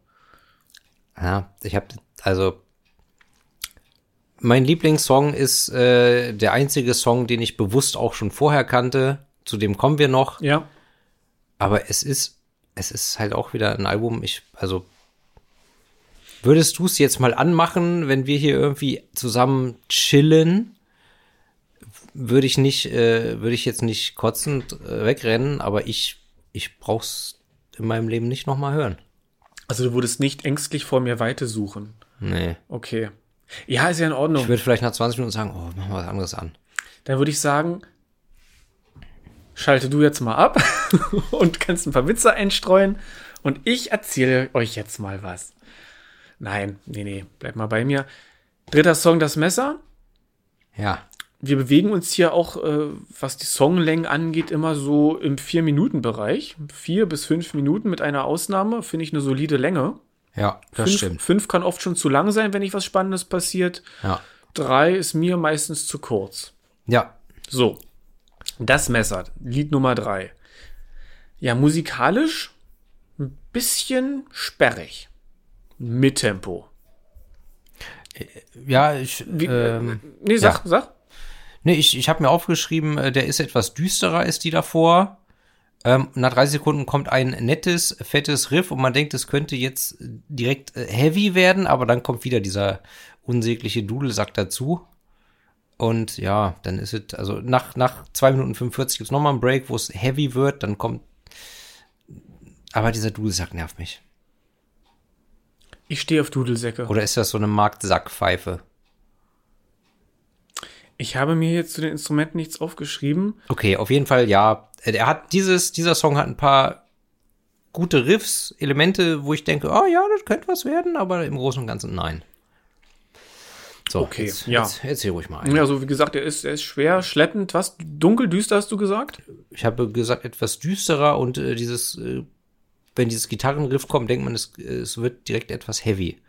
Ja, ich habe also mein Lieblingssong ist äh, der einzige Song, den ich bewusst auch schon vorher kannte. Zu dem kommen wir noch. Ja. Aber es ist, es ist halt auch wieder ein Album. Ich, also, würdest du es jetzt mal anmachen, wenn wir hier irgendwie zusammen chillen? Würde ich nicht, äh, würde ich jetzt nicht kotzend äh, wegrennen, aber ich, ich brauch's in meinem Leben nicht nochmal hören. Also, du würdest nicht ängstlich vor mir Weite suchen. Nee. Okay. Ja, ist ja in Ordnung. Ich würde vielleicht nach 20 Minuten sagen, oh, mach mal was anderes an. Dann würde ich sagen, schalte du jetzt mal ab *laughs* und kannst ein paar Witze einstreuen und ich erzähle euch jetzt mal was. Nein, nee, nee, bleib mal bei mir. Dritter Song, das Messer. Ja. Wir bewegen uns hier auch, äh, was die Songlängen angeht, immer so im Vier-Minuten-Bereich. Vier bis fünf Minuten mit einer Ausnahme, finde ich eine solide Länge. Ja, das fünf, stimmt. Fünf kann oft schon zu lang sein, wenn nicht was Spannendes passiert. Ja. Drei ist mir meistens zu kurz. Ja. So, das Messer, Lied Nummer drei. Ja, musikalisch ein bisschen sperrig. Mit Tempo. Ja, ich, Wie, ähm, nee, sag, sag. nee, ich, ich habe mir aufgeschrieben, äh, der ist etwas düsterer als die davor. Ähm, nach 30 Sekunden kommt ein nettes, fettes Riff und man denkt, es könnte jetzt direkt äh, heavy werden, aber dann kommt wieder dieser unsägliche Dudelsack dazu. Und ja, dann ist es, also nach, nach 2 Minuten 45 gibt's noch nochmal einen Break, wo es heavy wird, dann kommt. Aber dieser Dudelsack nervt mich. Ich stehe auf Dudelsäcke. Oder ist das so eine Marktsackpfeife? Ich habe mir jetzt zu den Instrumenten nichts aufgeschrieben. Okay, auf jeden Fall ja. Er hat dieses, dieser Song hat ein paar gute Riffs, Elemente, wo ich denke, oh ja, das könnte was werden, aber im Großen und Ganzen nein. So, Okay, jetzt, ja. Jetzt, erzähl ruhig mal ein. Ja, also wie gesagt, er ist, er ist schwer, schleppend. Was? Dunkel, düster hast du gesagt? Ich habe gesagt, etwas düsterer und äh, dieses, äh, wenn dieses Gitarrenriff kommt, denkt man, es, es wird direkt etwas heavy.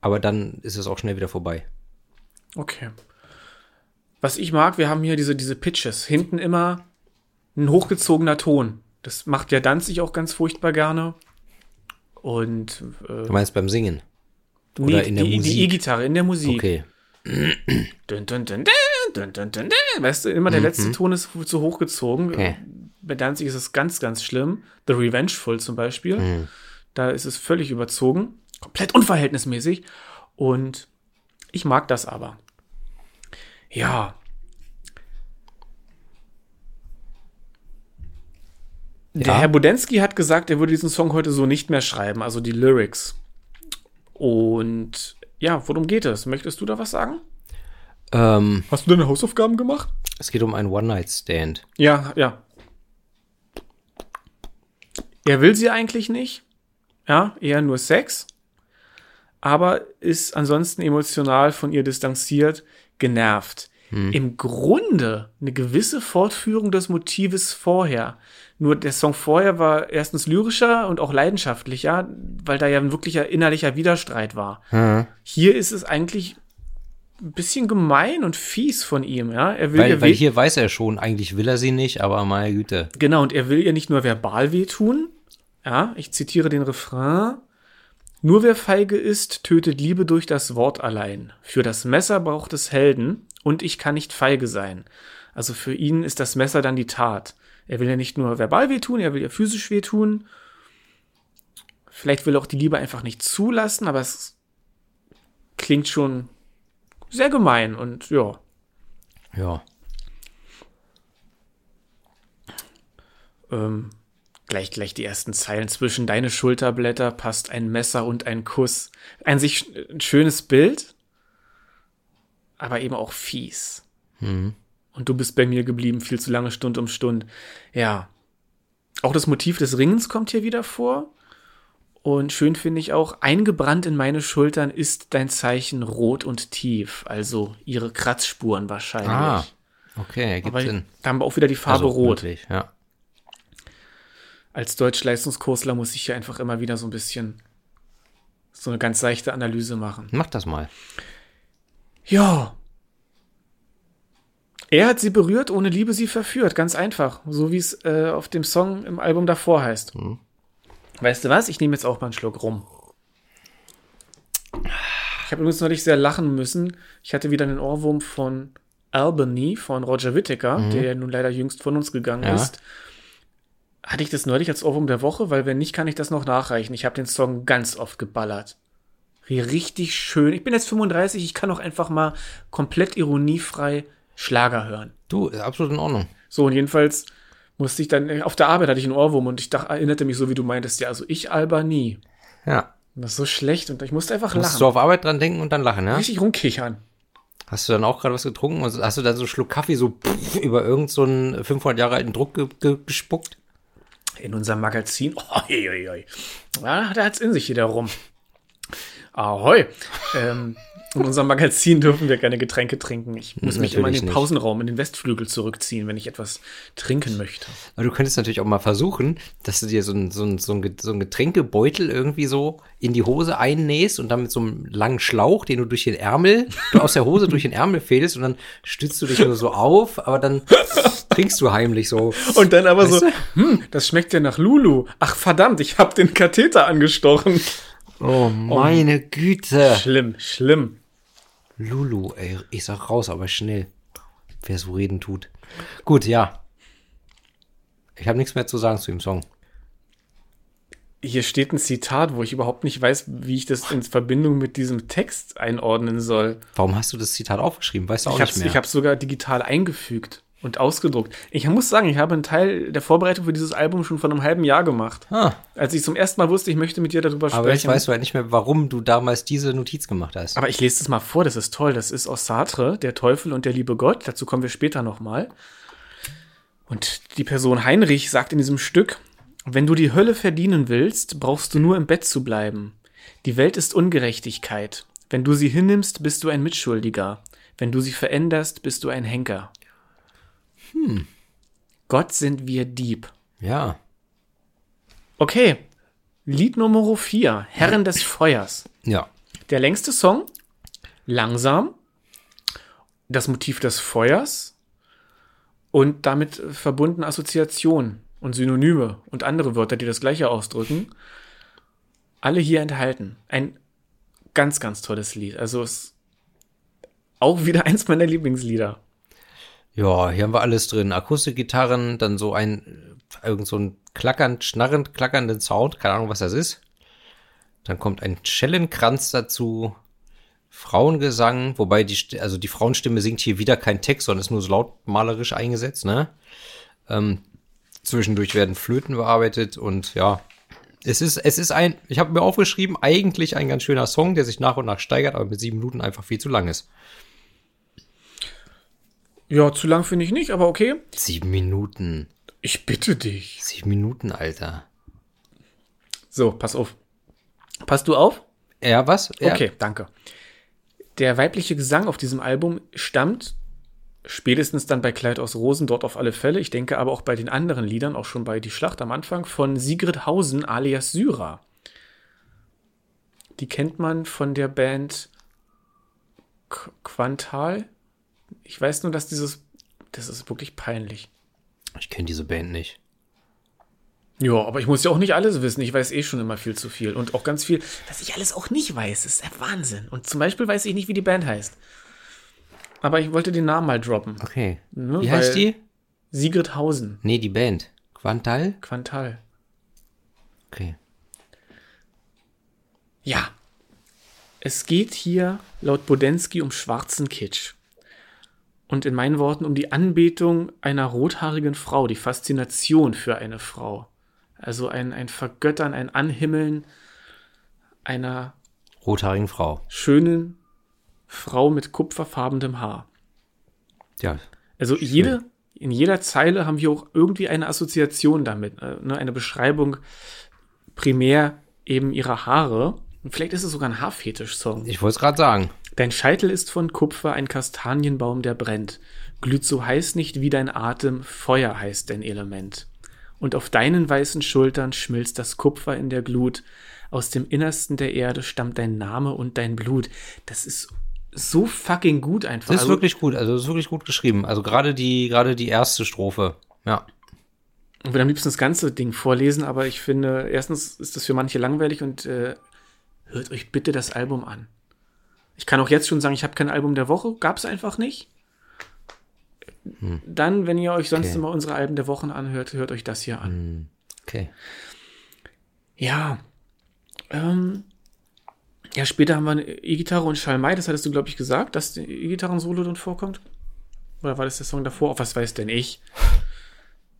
Aber dann ist es auch schnell wieder vorbei. Okay. Was ich mag, wir haben hier diese, diese Pitches. Hinten immer ein hochgezogener Ton. Das macht ja Danzig auch ganz furchtbar gerne. Und äh, Du meinst beim Singen? nee, in der die, Musik? die E-Gitarre in der Musik. Okay. *clears throat* Dun, dun, dun, dun, dun, dun. Weißt du, immer der letzte Ton ist zu hochgezogen. Mhm. Okay. Bei Danzig ist es ganz, ganz schlimm. The Revengeful zum Beispiel. Mhm. Da ist es völlig überzogen. Komplett unverhältnismäßig. Und ich mag das aber. Ja. Der Ja. Herr Budensky hat gesagt, er würde diesen Song heute so nicht mehr schreiben, also die Lyrics. Und ja, worum geht es? Möchtest du da was sagen? Ähm, Hast du deine Hausaufgaben gemacht? es geht um einen One-Night-Stand. Ja, ja. Er will sie eigentlich nicht. Ja, eher nur Sex. Aber ist ansonsten emotional von ihr distanziert, genervt. Im Grunde eine gewisse Fortführung des Motives vorher. Nur der Song vorher war erstens lyrischer und auch leidenschaftlicher, weil da ja ein wirklicher innerlicher Widerstreit war. Hier ist es eigentlich ein bisschen gemein und fies von ihm, ja. Er will ihr Weil, weil weh- hier weiß er schon, eigentlich will er sie nicht, aber meine Güte. Genau, und er will ihr nicht nur verbal wehtun. Ja, ich zitiere den Refrain. Nur wer feige ist, tötet Liebe durch das Wort allein. Für das Messer braucht es Helden und ich kann nicht feige sein. Also für ihn ist das Messer dann die Tat. Er will ja nicht nur verbal wehtun, er will ja physisch wehtun. Vielleicht will er auch die Liebe einfach nicht zulassen, aber es klingt schon sehr gemein und ja. Ja. Ähm, gleich, gleich die ersten Zeilen. Zwischen deine Schulterblätter passt ein Messer und ein Kuss. Ein sich ein schönes Bild, aber eben auch fies. Mhm. Und du bist bei mir geblieben, viel zu lange Stund um Stund. Ja. Auch das Motiv des Ringens kommt hier wieder vor. Und schön finde ich auch, eingebrannt in meine Schultern ist dein Zeichen rot und tief. Also ihre Kratzspuren wahrscheinlich. Ah, okay, ergibt Aber Sinn. da haben wir auch wieder die Farbe Also, rot. möglich, Ja. Als Deutschleistungskursler muss ich hier einfach immer wieder so ein bisschen so eine ganz leichte Analyse machen. Mach das mal. Ja. Er hat sie berührt, ohne Liebe sie verführt. Ganz einfach. So wie es äh, auf dem Song im Album davor heißt. Weißt du was? Ich nehme jetzt auch mal einen Schluck rum. Ich habe übrigens neulich sehr lachen müssen. Ich hatte wieder einen Ohrwurm von Albany von Roger Whittaker, der ja nun leider jüngst von uns gegangen Ja. ist. Hatte ich das neulich als Ohrwurm der Woche? Weil wenn nicht, kann ich das noch nachreichen. Ich habe den Song ganz oft geballert. Richtig schön. Ich bin jetzt 35, ich kann auch einfach mal komplett ironiefrei Schlager hören. Du, ist absolut in Ordnung. So, und jedenfalls musste ich dann, auf der Arbeit hatte ich einen Ohrwurm und ich dachte, erinnerte mich so, wie du meintest, ja, also ich Alba nie. Ja. Das ist so schlecht und ich musste einfach Musst lachen. du auf Arbeit dran denken und dann lachen, ja? Richtig rumkichern. Hast du dann auch gerade was getrunken und hast du dann so einen Schluck Kaffee so pff, über irgendeinen so einen 500 Jahre alten Druck ge ge gespuckt? In unserem Magazin. *laughs* Oh, oi, oi. Ja, da hat's in sich hier der rum. Ahoi. ähm, in unserem Magazin dürfen wir keine Getränke trinken. Ich muss mich immer in den. Pausenraum, in den Westflügel zurückziehen, wenn ich etwas trinken möchte. Aber du könntest natürlich auch mal versuchen, dass du dir so ein, so ein, so ein, Getränkebeutel irgendwie so in die Hose einnähst und dann mit so einem langen Schlauch, den du durch den Ärmel, du aus der Hose durch den Ärmel fädelst und dann stützt du dich nur so auf, aber dann trinkst du heimlich so. Und dann aber so, Weißt hm, das schmeckt ja nach Lulu. Ach verdammt, ich hab den Katheter angestochen. Oh, meine Güte. Schlimm, schlimm. Lulu, ey, ich sag raus, aber schnell. Wer so reden tut. Gut, ja. Ich habe nichts mehr zu sagen zu dem Song. Hier steht ein Zitat, wo ich überhaupt nicht weiß, wie ich das in Verbindung mit diesem Text einordnen soll. Warum hast du das Zitat aufgeschrieben? Weißt du auch Ich nicht mehr. ich hab's sogar digital eingefügt und ausgedruckt. Ich muss sagen, ich habe einen Teil der Vorbereitung für dieses Album schon vor einem halben Jahr gemacht. ah, Als ich zum ersten Mal wusste, ich möchte mit dir darüber aber sprechen. weißt du halt nicht mehr, warum du damals diese Notiz gemacht hast. Aber ich lese das mal vor, das ist toll. Das ist aus Sartre, der Teufel und der liebe Gott. Dazu kommen wir später nochmal. Und die Person Heinrich sagt in diesem Stück, wenn du die Hölle verdienen willst, brauchst du nur im Bett zu bleiben. Die Welt ist Ungerechtigkeit. Wenn du sie hinnimmst, bist du ein Mitschuldiger. Wenn du sie veränderst, bist du ein Henker. Hm. Gott sind wir Dieb. ja. Okay. Lied Nummer 4. Herren des Feuers. Ja. Der längste Song, langsam, das Motiv des Feuers und damit verbundene Assoziationen und Synonyme und andere Wörter, die das gleiche ausdrücken, alle hier enthalten. Ein ganz, ganz tolles Lied. Also es ist auch wieder *laughs* eins meiner Lieblingslieder. Ja, hier haben wir alles drin. Akustikgitarren, dann so ein, äh, irgend so ein klackernd, schnarrend, klackernden Sound. Keine Ahnung, was das ist. Dann kommt ein Schellenkranz dazu. Frauengesang, wobei die, also die Frauenstimme singt hier wieder kein Text, sondern ist nur so lautmalerisch eingesetzt, ne? Ähm, zwischendurch werden Flöten bearbeitet und ja, es ist, es ist ein, ich habe mir aufgeschrieben, eigentlich ein ganz schöner Song, der sich nach und nach steigert, aber mit sieben Minuten einfach viel zu lang ist. Ja, zu lang finde ich nicht, aber okay. Sieben Minuten. Ich bitte dich. Sieben Minuten, Alter. So, pass auf. Passt du auf? Ja, was? Ja. Okay, danke. Der weibliche Gesang auf diesem Album stammt spätestens dann bei Kleid aus Rosen dort auf alle Fälle. Ich denke aber auch bei den anderen Liedern, auch schon bei Die Schlacht am Anfang, von Sigrid Hausen alias Syra. Die kennt man von der Band Qu- Quantal. Ich weiß nur, dass dieses, das ist wirklich peinlich. Ich kenne diese Band nicht. Ja, aber ich muss ja auch nicht alles wissen. Ich weiß eh schon immer viel zu viel. Und auch ganz viel, was ich alles auch nicht weiß, ist der Wahnsinn. Und zum Beispiel weiß ich nicht, wie die Band heißt. Aber ich wollte den Namen mal droppen. Okay. Ne, Wie heißt die? Sigrid Hausen, Nee, die Band. Quantal? Quantal. Okay. Ja. Es geht hier laut Bodensky um schwarzen Kitsch. Und in meinen Worten um die Anbetung einer rothaarigen Frau, die Faszination für eine Frau. Also ein, ein Vergöttern, ein Anhimmeln einer Rothaarigen Frau. schönen Frau mit kupferfarbenem Haar. Ja. Also jede, in jeder Zeile haben wir auch irgendwie eine Assoziation damit, äh, ne? eine Beschreibung primär eben ihrer Haare. Und vielleicht ist es sogar ein Haarfetisch-Song. Ich wollte es gerade sagen. Dein Scheitel ist von Kupfer ein Kastanienbaum, der brennt. Glüht so heiß nicht wie dein Atem, Feuer heißt dein Element. Und auf deinen weißen Schultern schmilzt das Kupfer in der Glut. Aus dem Innersten der Erde stammt dein Name und dein Blut. Das ist so fucking gut einfach. Das ist Also- wirklich gut. Also, das ist wirklich gut geschrieben. Also, gerade die, gerade die erste Strophe. Ja. Ich würde am liebsten das ganze Ding vorlesen, aber ich finde, erstens ist das für manche langweilig und äh, hört euch bitte das Album an. Ich kann auch jetzt schon sagen, ich habe kein Album der Woche, gab es einfach nicht. Dann, wenn ihr euch sonst Okay. immer unsere Alben der Wochen anhört, hört euch das hier an. Okay. Ja. Ähm, ja, später haben wir eine E-Gitarre und Schalmei, das hattest du, glaube ich, gesagt, dass die E-Gitarren-Solo drin vorkommt. Oder war das der Song davor? Auf was weiß denn ich?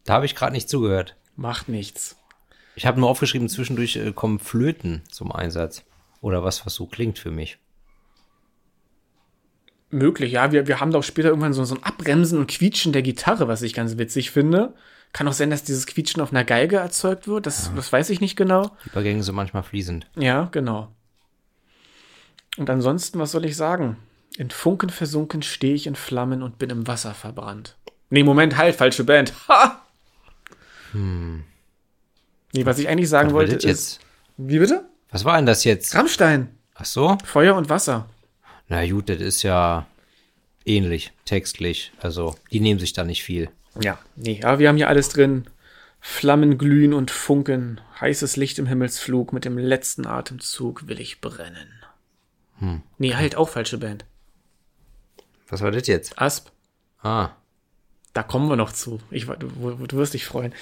Da habe ich gerade nicht zugehört. Macht nichts. Ich habe nur aufgeschrieben, zwischendurch äh, kommen Flöten zum Einsatz. Oder was, was so klingt für mich. Möglich, ja. Wir, wir haben da auch später irgendwann so, so ein Abbremsen und Quietschen der Gitarre, was ich ganz witzig finde. Kann auch sein, dass dieses Quietschen auf einer Geige erzeugt wird. Das, das weiß ich nicht genau. Die Übergänge sind manchmal fließend. Ja, genau. Und ansonsten, was soll ich sagen? In Funken versunken stehe ich in Flammen und bin im Wasser verbrannt. Nee, Moment, halt, falsche Band. *laughs* Ha! Nee, was ich eigentlich sagen Was wollte ist. jetzt? Wie bitte? Was war denn das jetzt? Rammstein. Ach so? Feuer und Wasser. Na gut, das ist ja ähnlich, textlich. Also, die nehmen sich da nicht viel. Ja, nee, aber wir haben hier alles drin. Flammen glühen und funken, heißes Licht im Himmelsflug, mit dem letzten Atemzug will ich brennen. Hm. Nee, halt auch falsche Band. Was war das jetzt? Asp, Ah, da kommen wir noch zu. Ich, du, du wirst dich freuen.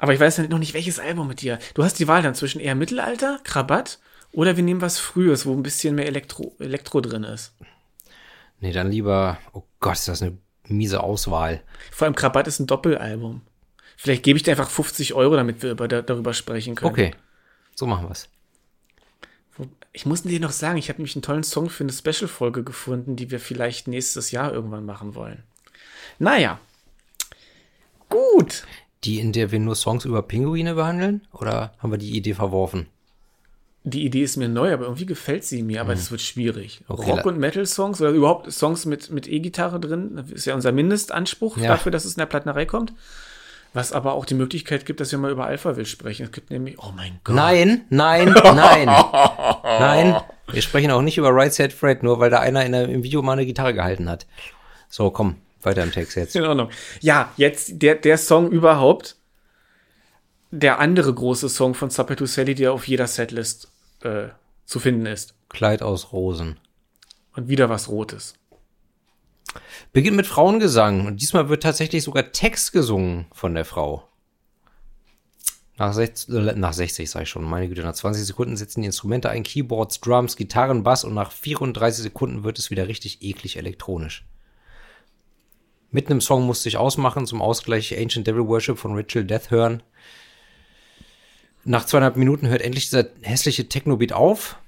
Aber ich weiß noch nicht, welches Album mit dir. Du hast die Wahl dann zwischen eher Mittelalter, Krabatt, oder wir nehmen was Frühes, wo ein bisschen mehr Elektro, Elektro drin ist. nee, dann lieber. Oh Gott, ist das eine miese Auswahl. Vor allem Krabatt ist ein Doppelalbum. Vielleicht gebe ich dir einfach 50 Euro, damit wir über, da, darüber sprechen können. Okay, so machen wir's. Ich muss dir noch sagen, ich habe nämlich einen tollen Song für eine Special-Folge gefunden, die wir vielleicht nächstes Jahr irgendwann machen wollen. Naja. Gut. Die, in der wir nur Songs über Pinguine behandeln? Oder haben wir die Idee verworfen? Die Idee ist mir neu, aber irgendwie gefällt sie mir, aber das wird schwierig. Rock- und Metal-Songs oder überhaupt Songs mit, mit E-Gitarre drin, ist ja unser Mindestanspruch Ja. dafür, dass es in der Plattenerei kommt. Was aber auch die Möglichkeit gibt, dass wir mal über Alphaville sprechen. Es gibt nämlich, oh mein Gott. Nein, nein, *laughs* nein. nein. Wir sprechen auch nicht über Right Said Fred, nur weil da einer in der, im Video mal eine Gitarre gehalten hat. So, komm, weiter im Text jetzt. *laughs* In Ordnung. Ja, jetzt der, der Song überhaupt. Der andere große Song von Zappato Sally, der auf jeder Setlist äh, zu finden ist. Kleid aus Rosen. Und wieder was Rotes. Beginnt mit Frauengesang und diesmal wird tatsächlich sogar Text gesungen von der Frau. Nach 60, äh, nach 60 sag ich schon, meine Güte, nach 20 Sekunden setzen die Instrumente ein, Keyboards, Drums, Gitarren, Bass und nach 34 Sekunden wird es wieder richtig eklig elektronisch. Mitten im Song musste ich ausmachen, zum Ausgleich Ancient Devil Worship von Ritual Death hören. Nach zweieinhalb Minuten hört endlich dieser hässliche Techno-Beat auf.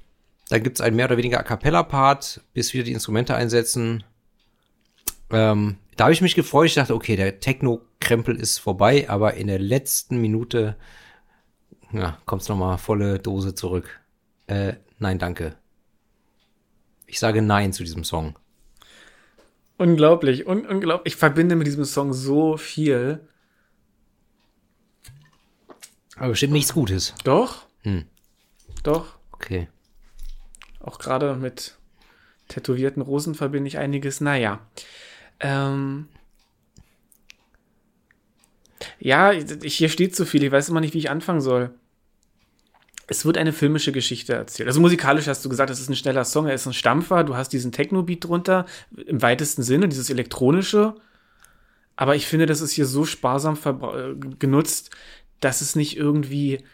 Dann gibt's einen mehr oder weniger A Cappella-Part, bis wieder die Instrumente einsetzen. Ähm, da habe ich mich gefreut. Ich dachte, okay, der Techno-Krempel ist vorbei, aber in der letzten Minute ja, kommt's noch mal volle Dose zurück. Äh, nein, danke. Ich sage Nein zu diesem Song. Unglaublich, un unglaublich. Ich verbinde mit diesem Song so viel. Aber bestimmt nichts Gutes. Doch. Hm. Doch. Okay. Auch gerade mit tätowierten Rosen verbinde ich einiges. Naja. Ähm. Ja, hier steht zu viel. Ich weiß immer nicht, wie ich anfangen soll. Es wird eine filmische Geschichte erzählt. Also musikalisch hast du gesagt, es ist ein schneller Song, er ist ein Stampfer, du hast diesen Techno-Beat drunter, im weitesten Sinne, dieses elektronische. Aber ich finde, das ist hier so sparsam äh, genutzt, dass es nicht irgendwie,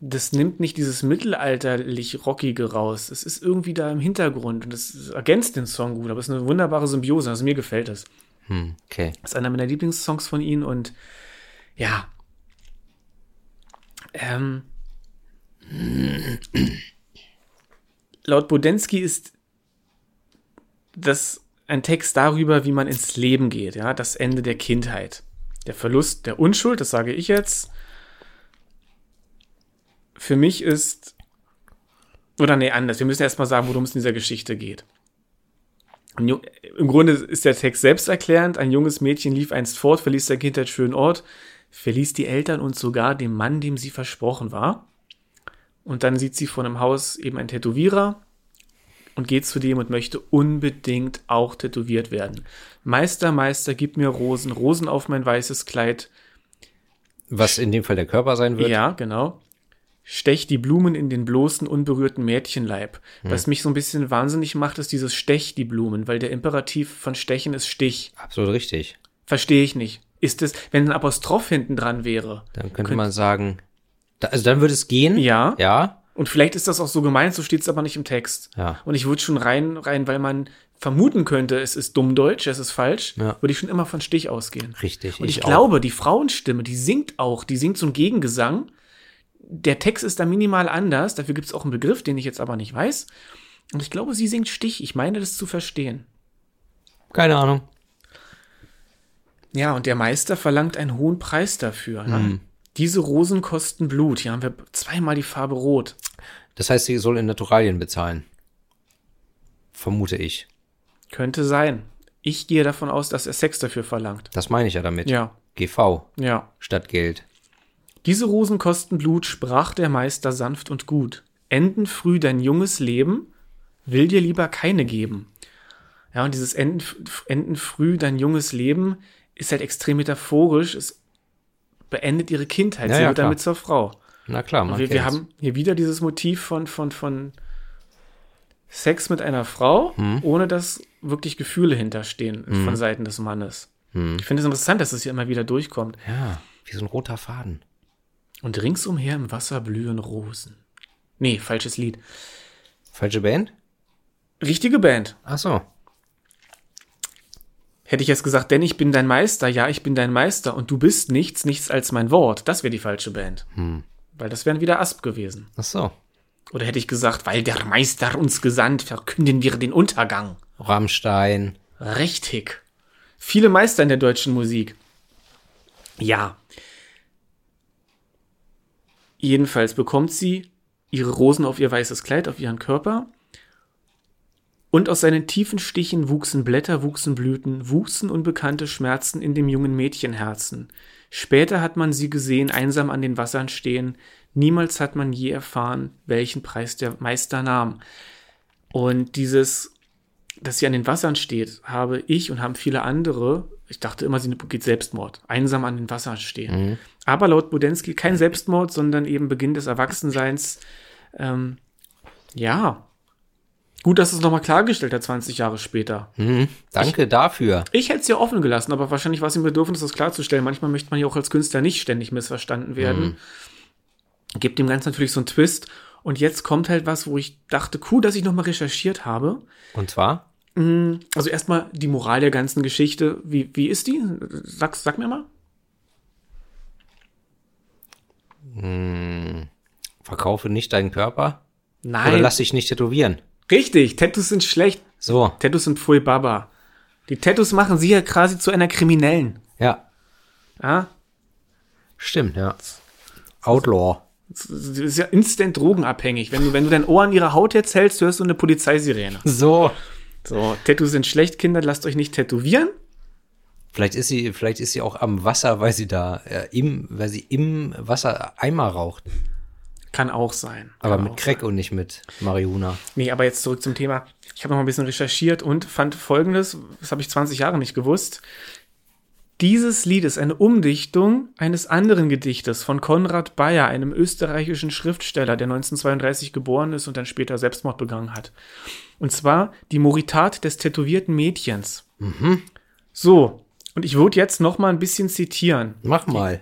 das nimmt nicht dieses mittelalterlich Rockige raus. Es ist irgendwie da im Hintergrund und das ergänzt den Song gut, aber es ist eine wunderbare Symbiose. Also mir gefällt es. Hm, okay. Das ist einer meiner Lieblingssongs von ihnen und ja. Ähm, laut Bodensky ist das ein Text darüber, wie man ins Leben geht, ja, das Ende der Kindheit. Der Verlust der Unschuld, das sage ich jetzt. Für mich ist, oder nee, anders, wir müssen erstmal sagen, worum es in dieser Geschichte geht. Im Grunde ist der Text selbsterklärend. Ein junges Mädchen lief einst fort, verließ der Kindheit schönen Ort, verließ die Eltern und sogar den Mann, dem sie versprochen war. Und dann sieht sie vor einem Haus eben einen Tätowierer und geht zu dem und möchte unbedingt auch tätowiert werden. Meister, Meister, gib mir Rosen, Rosen auf mein weißes Kleid. Was in dem Fall der Körper sein wird. Ja, genau. Stech die Blumen in den bloßen, unberührten Mädchenleib. Was mich so ein bisschen wahnsinnig macht, ist dieses Stech die Blumen, weil der Imperativ von Stechen ist Stich. Absolut richtig. Verstehe ich nicht. Ist es, wenn ein Apostroph hinten dran wäre? Dann könnte man sagen, da, also dann würde es gehen. Ja. Ja. Und vielleicht ist das auch so gemeint, so steht es aber nicht im Text. Ja. Und ich würde schon rein, rein, weil man vermuten könnte, es ist Dummdeutsch, es ist falsch, Ja. würde ich schon immer von Stich ausgehen. Richtig. Und ich, auch. glaube, die Frauenstimme, die singt auch, die singt so ein Gegengesang. Der Text ist da minimal anders, dafür gibt es auch einen Begriff, den ich jetzt aber nicht weiß. Und ich glaube, sie singt Stich. Ich meine, das zu verstehen. Keine Ahnung. Ja, und der Meister verlangt einen hohen Preis dafür. Ne? Diese Rosen kosten Blut. Hier haben wir zweimal die Farbe Rot. Das heißt, sie soll in Naturalien bezahlen. Vermute ich. Könnte sein. Ich gehe davon aus, dass er Sex dafür verlangt. Das meine ich ja damit. Ja, GV ja. statt Geld. Diese Rosen kosten Blut, sprach der Meister sanft und gut. Enden früh dein junges Leben, will dir lieber keine geben. Ja, und dieses Enden, Enden früh dein junges Leben ist halt extrem metaphorisch. Es beendet ihre Kindheit. Ja, Sie ja, wird klar. damit zur Frau. Na klar, man Wir, wir haben hier wieder dieses Motiv von, von, von Sex mit einer Frau, Hm. ohne dass wirklich Gefühle hinterstehen von Seiten des Mannes. Hm. Ich finde es interessant, dass es hier immer wieder durchkommt. Ja, wie so ein roter Faden. Und ringsumher im Wasser blühen Rosen. Nee, falsches Lied. Falsche Band? Richtige Band. Ach so. Hätte ich jetzt gesagt, denn ich bin dein Meister, ja, ich bin dein Meister und du bist nichts, nichts als mein Wort. Das wäre die falsche Band. Weil das wären wieder Asp gewesen. Ach so. Oder hätte ich gesagt, weil der Meister uns gesandt, verkünden wir den Untergang. Rammstein. Richtig. Viele Meister in der deutschen Musik. Ja. Jedenfalls bekommt sie ihre Rosen auf ihr weißes Kleid, auf ihren Körper. Und aus seinen tiefen Stichen wuchsen Blätter, wuchsen Blüten, wuchsen unbekannte Schmerzen in dem jungen Mädchenherzen. Später hat man sie gesehen, einsam an den Wassern stehen. Niemals hat man je erfahren, welchen Preis der Meister nahm. Und dieses dass sie an den Wassern steht, habe ich und haben viele andere, ich dachte immer, sie geht Selbstmord, einsam an den Wassern stehen. Aber laut Budensky kein Selbstmord, sondern eben Beginn des Erwachsenseins. Ähm, ja. Gut, dass es nochmal klargestellt hat, 20 Jahre später. Hm, danke dafür. Ich hätte es ja offen gelassen, aber wahrscheinlich war es ihm Bedürfnis, das klarzustellen. Manchmal möchte man ja auch als Künstler nicht ständig missverstanden werden. Gibt dem Ganzen natürlich so einen Twist. Und jetzt kommt halt was, wo ich dachte, cool, dass ich nochmal recherchiert habe. Und zwar? Also erstmal die Moral der ganzen Geschichte. Wie, wie ist die? Sag, sag mir mal. Verkaufe nicht deinen Körper? Oder Nein. lass dich nicht tätowieren? Richtig, Tattoos sind schlecht. So, Tattoos sind Pfui Baba. Die Tattoos machen sie ja quasi zu einer Kriminellen. ja. Ja? Stimmt, ja. Outlaw. Sie ist ja instant drogenabhängig. Wenn du, wenn du dein Ohr an ihre Haut jetzt hältst, hörst du eine Polizeisirene. So. So, Tattoos sind schlecht, Kinder, lasst euch nicht tätowieren. Vielleicht ist sie, vielleicht ist sie auch am Wasser, weil sie da äh, im, weil sie im Wasser Eimer raucht. Kann auch sein. Aber mit Crack und nicht mit Marihuana. Nee, aber jetzt zurück zum Thema. Ich habe noch mal ein bisschen recherchiert und fand folgendes, das habe ich 20 Jahre nicht gewusst. Dieses Lied ist eine Umdichtung eines anderen Gedichtes von Konrad Bayer, einem österreichischen Schriftsteller, der 1932 geboren ist und dann später Selbstmord begangen hat. Und zwar die Moritat des tätowierten Mädchens. So, Und ich würde jetzt noch mal ein bisschen zitieren. Mach mal.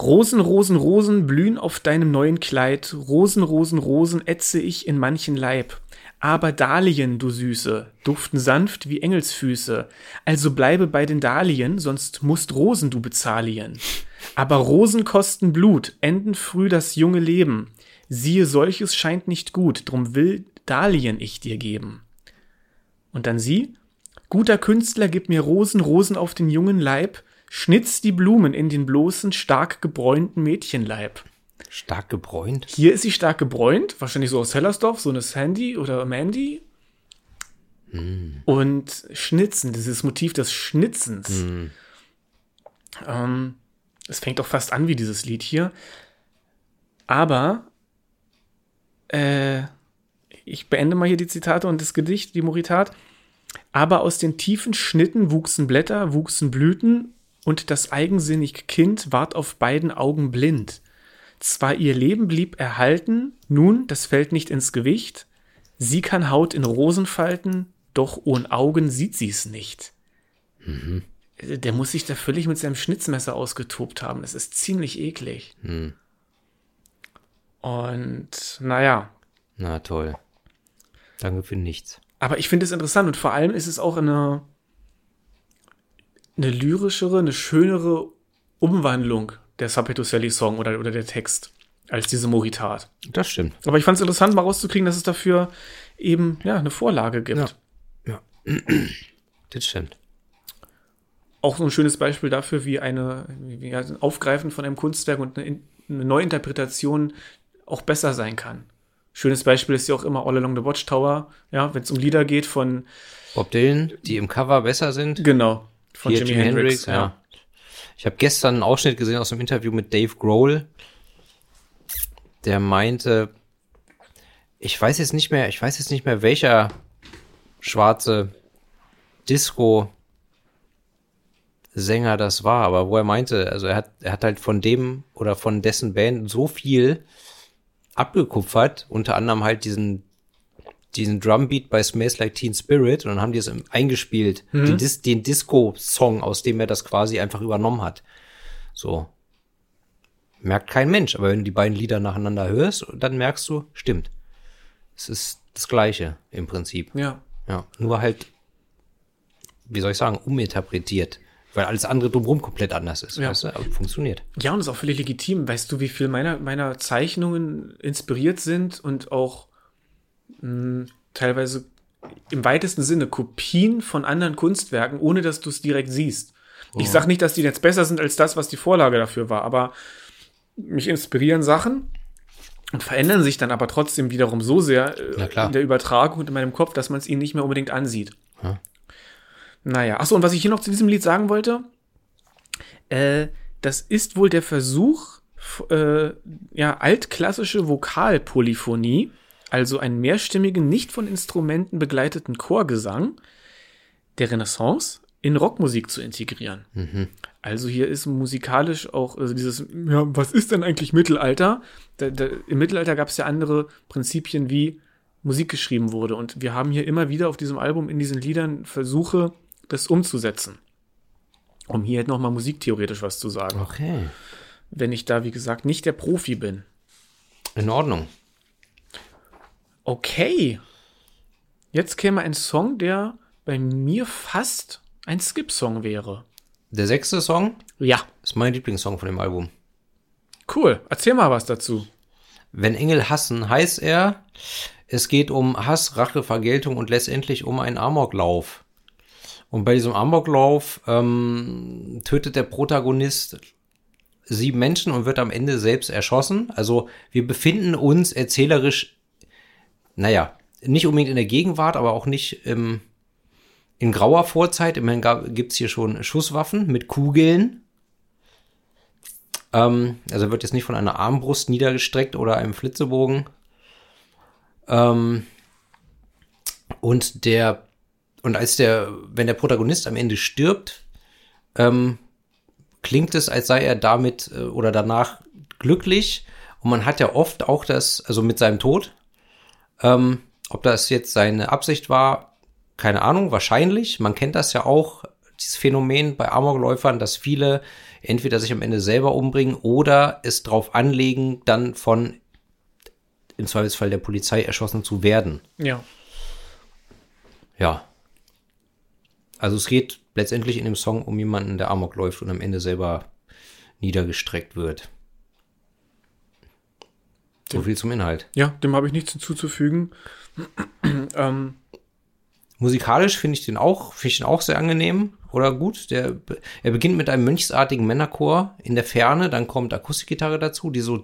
Rosen, Rosen, Rosen blühen auf deinem neuen Kleid. Rosen, Rosen, Rosen ätze ich in manchen Leib. Aber Dahlien, du Süße, duften sanft wie Engelsfüße. Also bleibe bei den Dahlien, sonst musst Rosen du bezahlien. Aber Rosen kosten Blut, enden früh das junge Leben. Siehe, solches scheint nicht gut, drum will Dahlien ich dir geben. Und dann sie, guter Künstler, gib mir Rosen, Rosen auf den jungen Leib, schnitz die Blumen in den bloßen, stark gebräunten Mädchenleib. Stark gebräunt? Hier ist sie stark gebräunt, wahrscheinlich so aus Hellersdorf, so eine Sandy oder Mandy. Und Schnitzen, dieses Motiv des Schnitzens. Ähm, es fängt auch fast an wie dieses Lied hier. Aber äh, ich beende mal hier die Zitate und das Gedicht, die Moritat. Aber aus den tiefen Schnitten wuchsen Blätter, wuchsen Blüten, und das eigensinnig Kind ward auf beiden Augen blind. Zwar ihr Leben blieb erhalten, nun, das fällt nicht ins Gewicht, sie kann Haut in Rosen falten, doch ohne Augen sieht sie's nicht. Der muss sich da völlig mit seinem Schnitzmesser ausgetobt haben. Das ist ziemlich eklig. Und naja, Na toll. Danke für nichts. aber ich finde es interessant und vor allem ist es auch eine, eine lyrischere, eine schönere Umwandlung der Sapeto Sally Song oder, oder der Text als diese Moritat. Das stimmt. Aber ich fand es interessant, mal rauszukriegen, dass es dafür eben ja, eine Vorlage gibt. Ja. *clears throat* Das stimmt. Auch so ein schönes Beispiel dafür, wie eine wie ein Aufgreifen von einem Kunstwerk und eine, In- eine Neuinterpretation auch besser sein kann. Schönes Beispiel ist ja auch immer All Along the Watchtower, ja, wenn es um Lieder geht von, Bob Dylan, die im Cover besser sind. genau, von Jimi, Hendrix. ja. Ich habe gestern einen Ausschnitt gesehen aus einem Interview mit Dave Grohl. Der meinte, ich weiß jetzt nicht mehr, ich weiß jetzt nicht mehr, welcher schwarze Disco Sänger das war, aber wo er meinte, also er hat, er hat halt von dem oder von dessen Band so viel abgekupfert, unter anderem halt diesen diesen Drumbeat bei Smells Like Teen Spirit und dann haben die es eingespielt, den, Dis den Disco-Song, aus dem er das quasi einfach übernommen hat. So. Merkt kein Mensch, aber wenn du die beiden Lieder nacheinander hörst, dann merkst du, stimmt. Es ist das Gleiche im Prinzip. Ja. Ja, nur halt, wie soll ich sagen, uminterpretiert. Weil alles andere drumherum komplett anders ist. Ja. Weißt du? Aber funktioniert. Ja, und ist auch völlig legitim. Weißt du, wie viel meiner, meiner Zeichnungen inspiriert sind und auch mh, teilweise im weitesten Sinne Kopien von anderen Kunstwerken, ohne dass du es direkt siehst. Ich sag nicht, dass die jetzt besser sind als das, was die Vorlage dafür war, aber mich inspirieren Sachen und verändern sich dann aber trotzdem wiederum so sehr äh, in der Übertragung und in meinem Kopf, dass man es ihnen nicht mehr unbedingt ansieht. Ja. Naja, achso, und was ich hier noch zu diesem Lied sagen wollte, äh, das ist wohl der Versuch, äh, ja, altklassische Vokalpolyphonie, also einen mehrstimmigen, nicht von Instrumenten begleiteten Chorgesang der Renaissance in Rockmusik zu integrieren. Also hier ist musikalisch auch also dieses, ja, was ist denn eigentlich Mittelalter? Da, da, Im Mittelalter gab es ja andere Prinzipien, wie Musik geschrieben wurde. Und wir haben hier immer wieder auf diesem Album in diesen Liedern Versuche, das umzusetzen. Um hier halt nochmal musiktheoretisch was zu sagen. Okay. Wenn ich da, wie gesagt, nicht der Profi bin. In Ordnung. Okay. Jetzt käme ein Song, der bei mir fast ein Skip-Song wäre. Der sechste Song Ja, ist mein Lieblingssong von dem Album. cool. Erzähl mal was dazu. Wenn Engel hassen, heißt er, es geht um Hass, Rache, Vergeltung und letztendlich um einen Amoklauf. Und bei diesem Amoklauf ähm, tötet der Protagonist sieben Menschen und wird am Ende selbst erschossen. Also wir befinden uns erzählerisch, naja, nicht unbedingt in der Gegenwart, aber auch nicht im, in grauer Vorzeit. Immerhin gab- gibt's hier schon Schusswaffen mit Kugeln. Ähm, also wird jetzt nicht von einer Armbrust niedergestreckt oder einem Flitzebogen. Ähm, und der, und als der, wenn der Protagonist am Ende stirbt, ähm, klingt es, als sei er damit äh, oder danach glücklich. Und man hat ja oft auch das, also mit seinem Tod, ähm, ob das jetzt seine Absicht war, keine Ahnung, wahrscheinlich. Man kennt das ja auch dieses Phänomen bei Amokläufern, dass viele entweder sich am Ende selber umbringen oder es drauf anlegen, dann von im Zweifelsfall der Polizei erschossen zu werden. Ja. Ja. Also es geht letztendlich in dem Song um jemanden, der Amok läuft und am Ende selber niedergestreckt wird. So viel zum Inhalt. Ja, dem habe ich nichts hinzuzufügen. *clears throat* ähm, Musikalisch finde ich den auch, finde ich den auch sehr angenehm oder gut. Der, er beginnt mit einem mönchsartigen Männerchor in der Ferne, dann kommt Akustikgitarre dazu, die so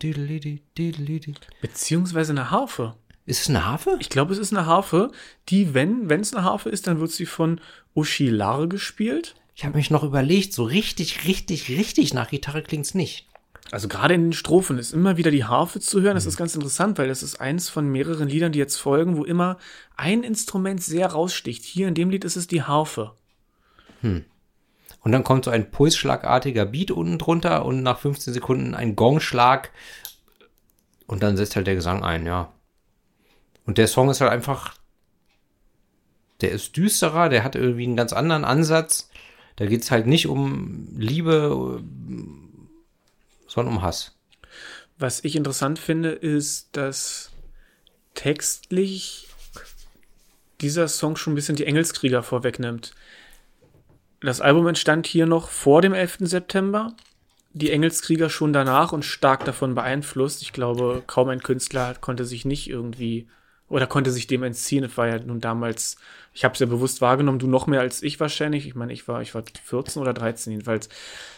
beziehungsweise eine Harfe. Ist es eine Harfe? Ich glaube, es ist eine Harfe, die, wenn wenn es eine Harfe ist, dann wird sie von Uschi Larre gespielt. Ich habe mich noch überlegt, so richtig, richtig, richtig nach Gitarre klingt's nicht. Also gerade in den Strophen ist immer wieder die Harfe zu hören. Das ist ganz interessant, weil das ist eins von mehreren Liedern, die jetzt folgen, wo immer ein Instrument sehr raussticht. Hier in dem Lied ist es die Harfe. Hm. Und dann kommt so ein pulsschlagartiger Beat unten drunter und nach 15 Sekunden ein Gongschlag. Und dann setzt halt der Gesang ein, ja. Und der Song ist halt einfach, der ist düsterer, der hat irgendwie einen ganz anderen Ansatz. Da geht's halt nicht um Liebe, sondern um Hass. Was ich interessant finde, ist, dass textlich dieser Song schon ein bisschen die Engelskrieger vorwegnimmt. Das Album entstand hier noch vor dem 11. September. Die Engelskrieger schon danach und stark davon beeinflusst. Ich glaube, kaum ein Künstler konnte sich nicht irgendwie oder konnte sich dem entziehen. Es war ja nun damals, ich habe es ja bewusst wahrgenommen, du noch mehr als ich wahrscheinlich. Ich meine, ich war, ich war 14 oder 13 jedenfalls.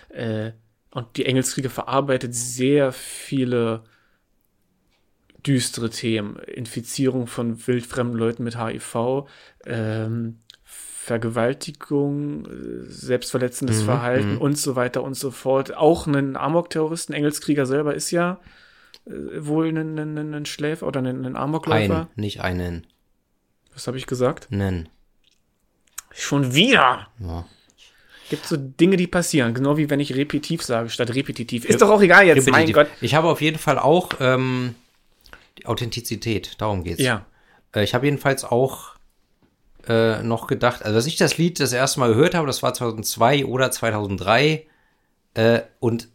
Äh, und die Engelskriege verarbeitet sehr viele düstere Themen. Infizierung von wildfremden Leuten mit HIV, ähm, Vergewaltigung, selbstverletzendes mhm, Verhalten mhm. und so weiter und so fort. Auch ein Amok-Terroristen, Engelskrieger selber ist ja äh, wohl ein, ein, ein Schläfer oder ein, ein Amokläufer. Ein, nicht einen. Was habe ich gesagt? Nen. Schon wieder. Ja. Gibt so Dinge, die passieren, genau wie wenn ich repetitiv sage statt repetitiv. Ist doch auch egal jetzt, repetitiv. mein Gott. Ich habe auf jeden Fall auch ähm, die Authentizität, darum geht's. Ja. Äh, ich habe jedenfalls auch äh, noch gedacht, also als ich das Lied das erste Mal gehört habe, das war 2002 oder 2003 äh, und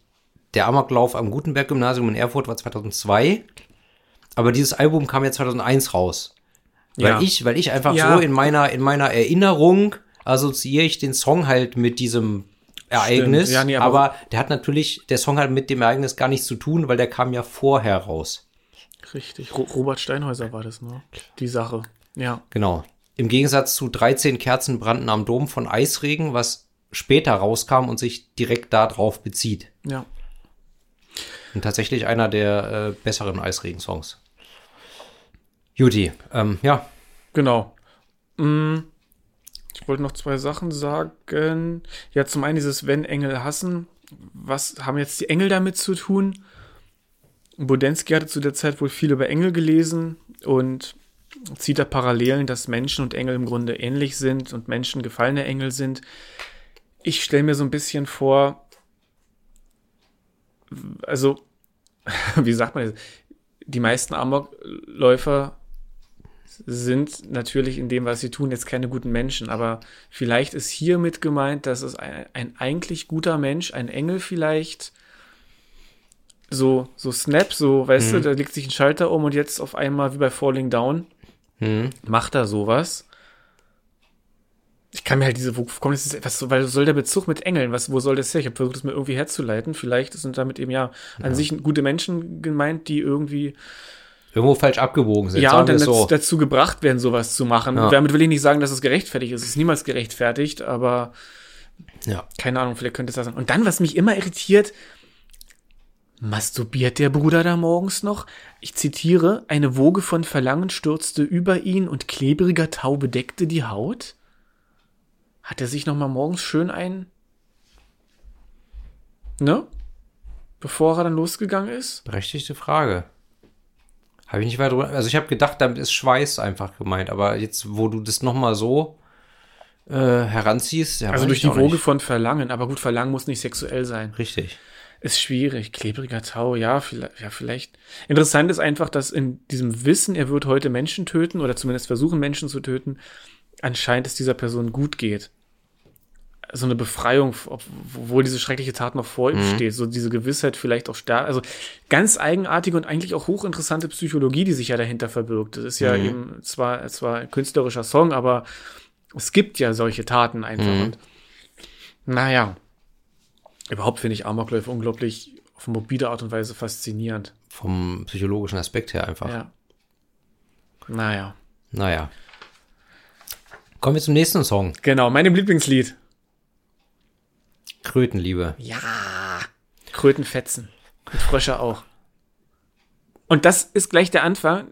der Amoklauf am Gutenberg-Gymnasium in Erfurt war 2002, aber dieses Album kam ja 2001 raus. Weil ja. ich, weil ich einfach ja. so in meiner, in meiner Erinnerung assoziiere ich den Song halt mit diesem Ereignis. Ja, nee, aber, aber, der hat natürlich, der Song hat mit dem Ereignis gar nichts zu tun, weil der kam ja vorher raus. Richtig. Robert Steinhäuser war das, ne? Die Sache. Ja. Genau. Im Gegensatz zu 13 Kerzen brannten am Dom von Eisregen, was später rauskam und sich direkt darauf bezieht. Ja. Und tatsächlich einer der äh, besseren Eisregen-Songs. Juti, ähm, ja. Genau. Mm, ich wollte noch zwei Sachen sagen. Ja, zum einen dieses Wenn Engel hassen. Was haben jetzt die Engel damit zu tun? Bodensky hatte zu der Zeit wohl viel über Engel gelesen und zieht da Parallelen, dass Menschen und Engel im Grunde ähnlich sind und Menschen gefallene Engel sind. Ich stelle mir so ein bisschen vor, also, *laughs* wie sagt man das? Die meisten Amokläufer sind natürlich in dem, was sie tun, jetzt keine guten Menschen, aber vielleicht ist hiermit gemeint, dass es ein, ein eigentlich guter Mensch, ein Engel vielleicht, so, so Snap, so, weißt mhm. du, da legt sich ein Schalter um und jetzt auf einmal wie bei Falling Down mhm. macht er sowas. Ich kann mir halt diese, wo kommt das, was, weil soll der Bezug mit Engeln, was, wo soll das her? Ich habe versucht, das mir irgendwie herzuleiten. Vielleicht sind damit eben ja an ja. sich gute Menschen gemeint, die irgendwie irgendwo falsch abgewogen sind. Ja, und dann so. dazu gebracht werden, sowas zu machen. Ja. Damit will ich nicht sagen, dass es gerechtfertigt ist. Es ist niemals gerechtfertigt, aber ja. keine Ahnung, vielleicht könnte es das sein. Und dann, was mich immer irritiert, Masturbiert der Bruder da morgens noch? Ich zitiere, eine Woge von Verlangen stürzte über ihn und klebriger Tau bedeckte die Haut? Hat er sich noch mal morgens schön ein... Ne? Bevor er dann losgegangen ist? Berechtigte Frage. Habe ich nicht weiter Also ich habe gedacht, damit ist Schweiß einfach gemeint. Aber jetzt, wo du das noch mal so äh, heranziehst... Ja, also durch die Woge nicht. von Verlangen. Aber gut, Verlangen muss nicht sexuell sein. Richtig. Ist schwierig. Klebriger Tau, ja, vielleicht, ja, vielleicht. Interessant ist einfach, dass in diesem Wissen, er wird heute Menschen töten oder zumindest versuchen, Menschen zu töten, anscheinend es dieser Person gut geht. So eine Befreiung, obwohl diese schreckliche Tat noch vor ihm Mhm. steht. So diese Gewissheit vielleicht auch stark. Also ganz eigenartige und eigentlich auch hochinteressante Psychologie, die sich ja dahinter verbirgt. Das ist ja Mhm. eben zwar, zwar ein künstlerischer Song, aber es gibt ja solche Taten einfach. Mhm. Und naja, überhaupt finde ich Amokläufe unglaublich auf morbide Art und Weise faszinierend. Vom psychologischen Aspekt her einfach. Ja. Naja. Naja. Kommen wir zum nächsten Song. Genau, meinem Lieblingslied. Krötenliebe. Ja. Krötenfetzen. Und Frösche auch. Und das ist gleich der Anfang.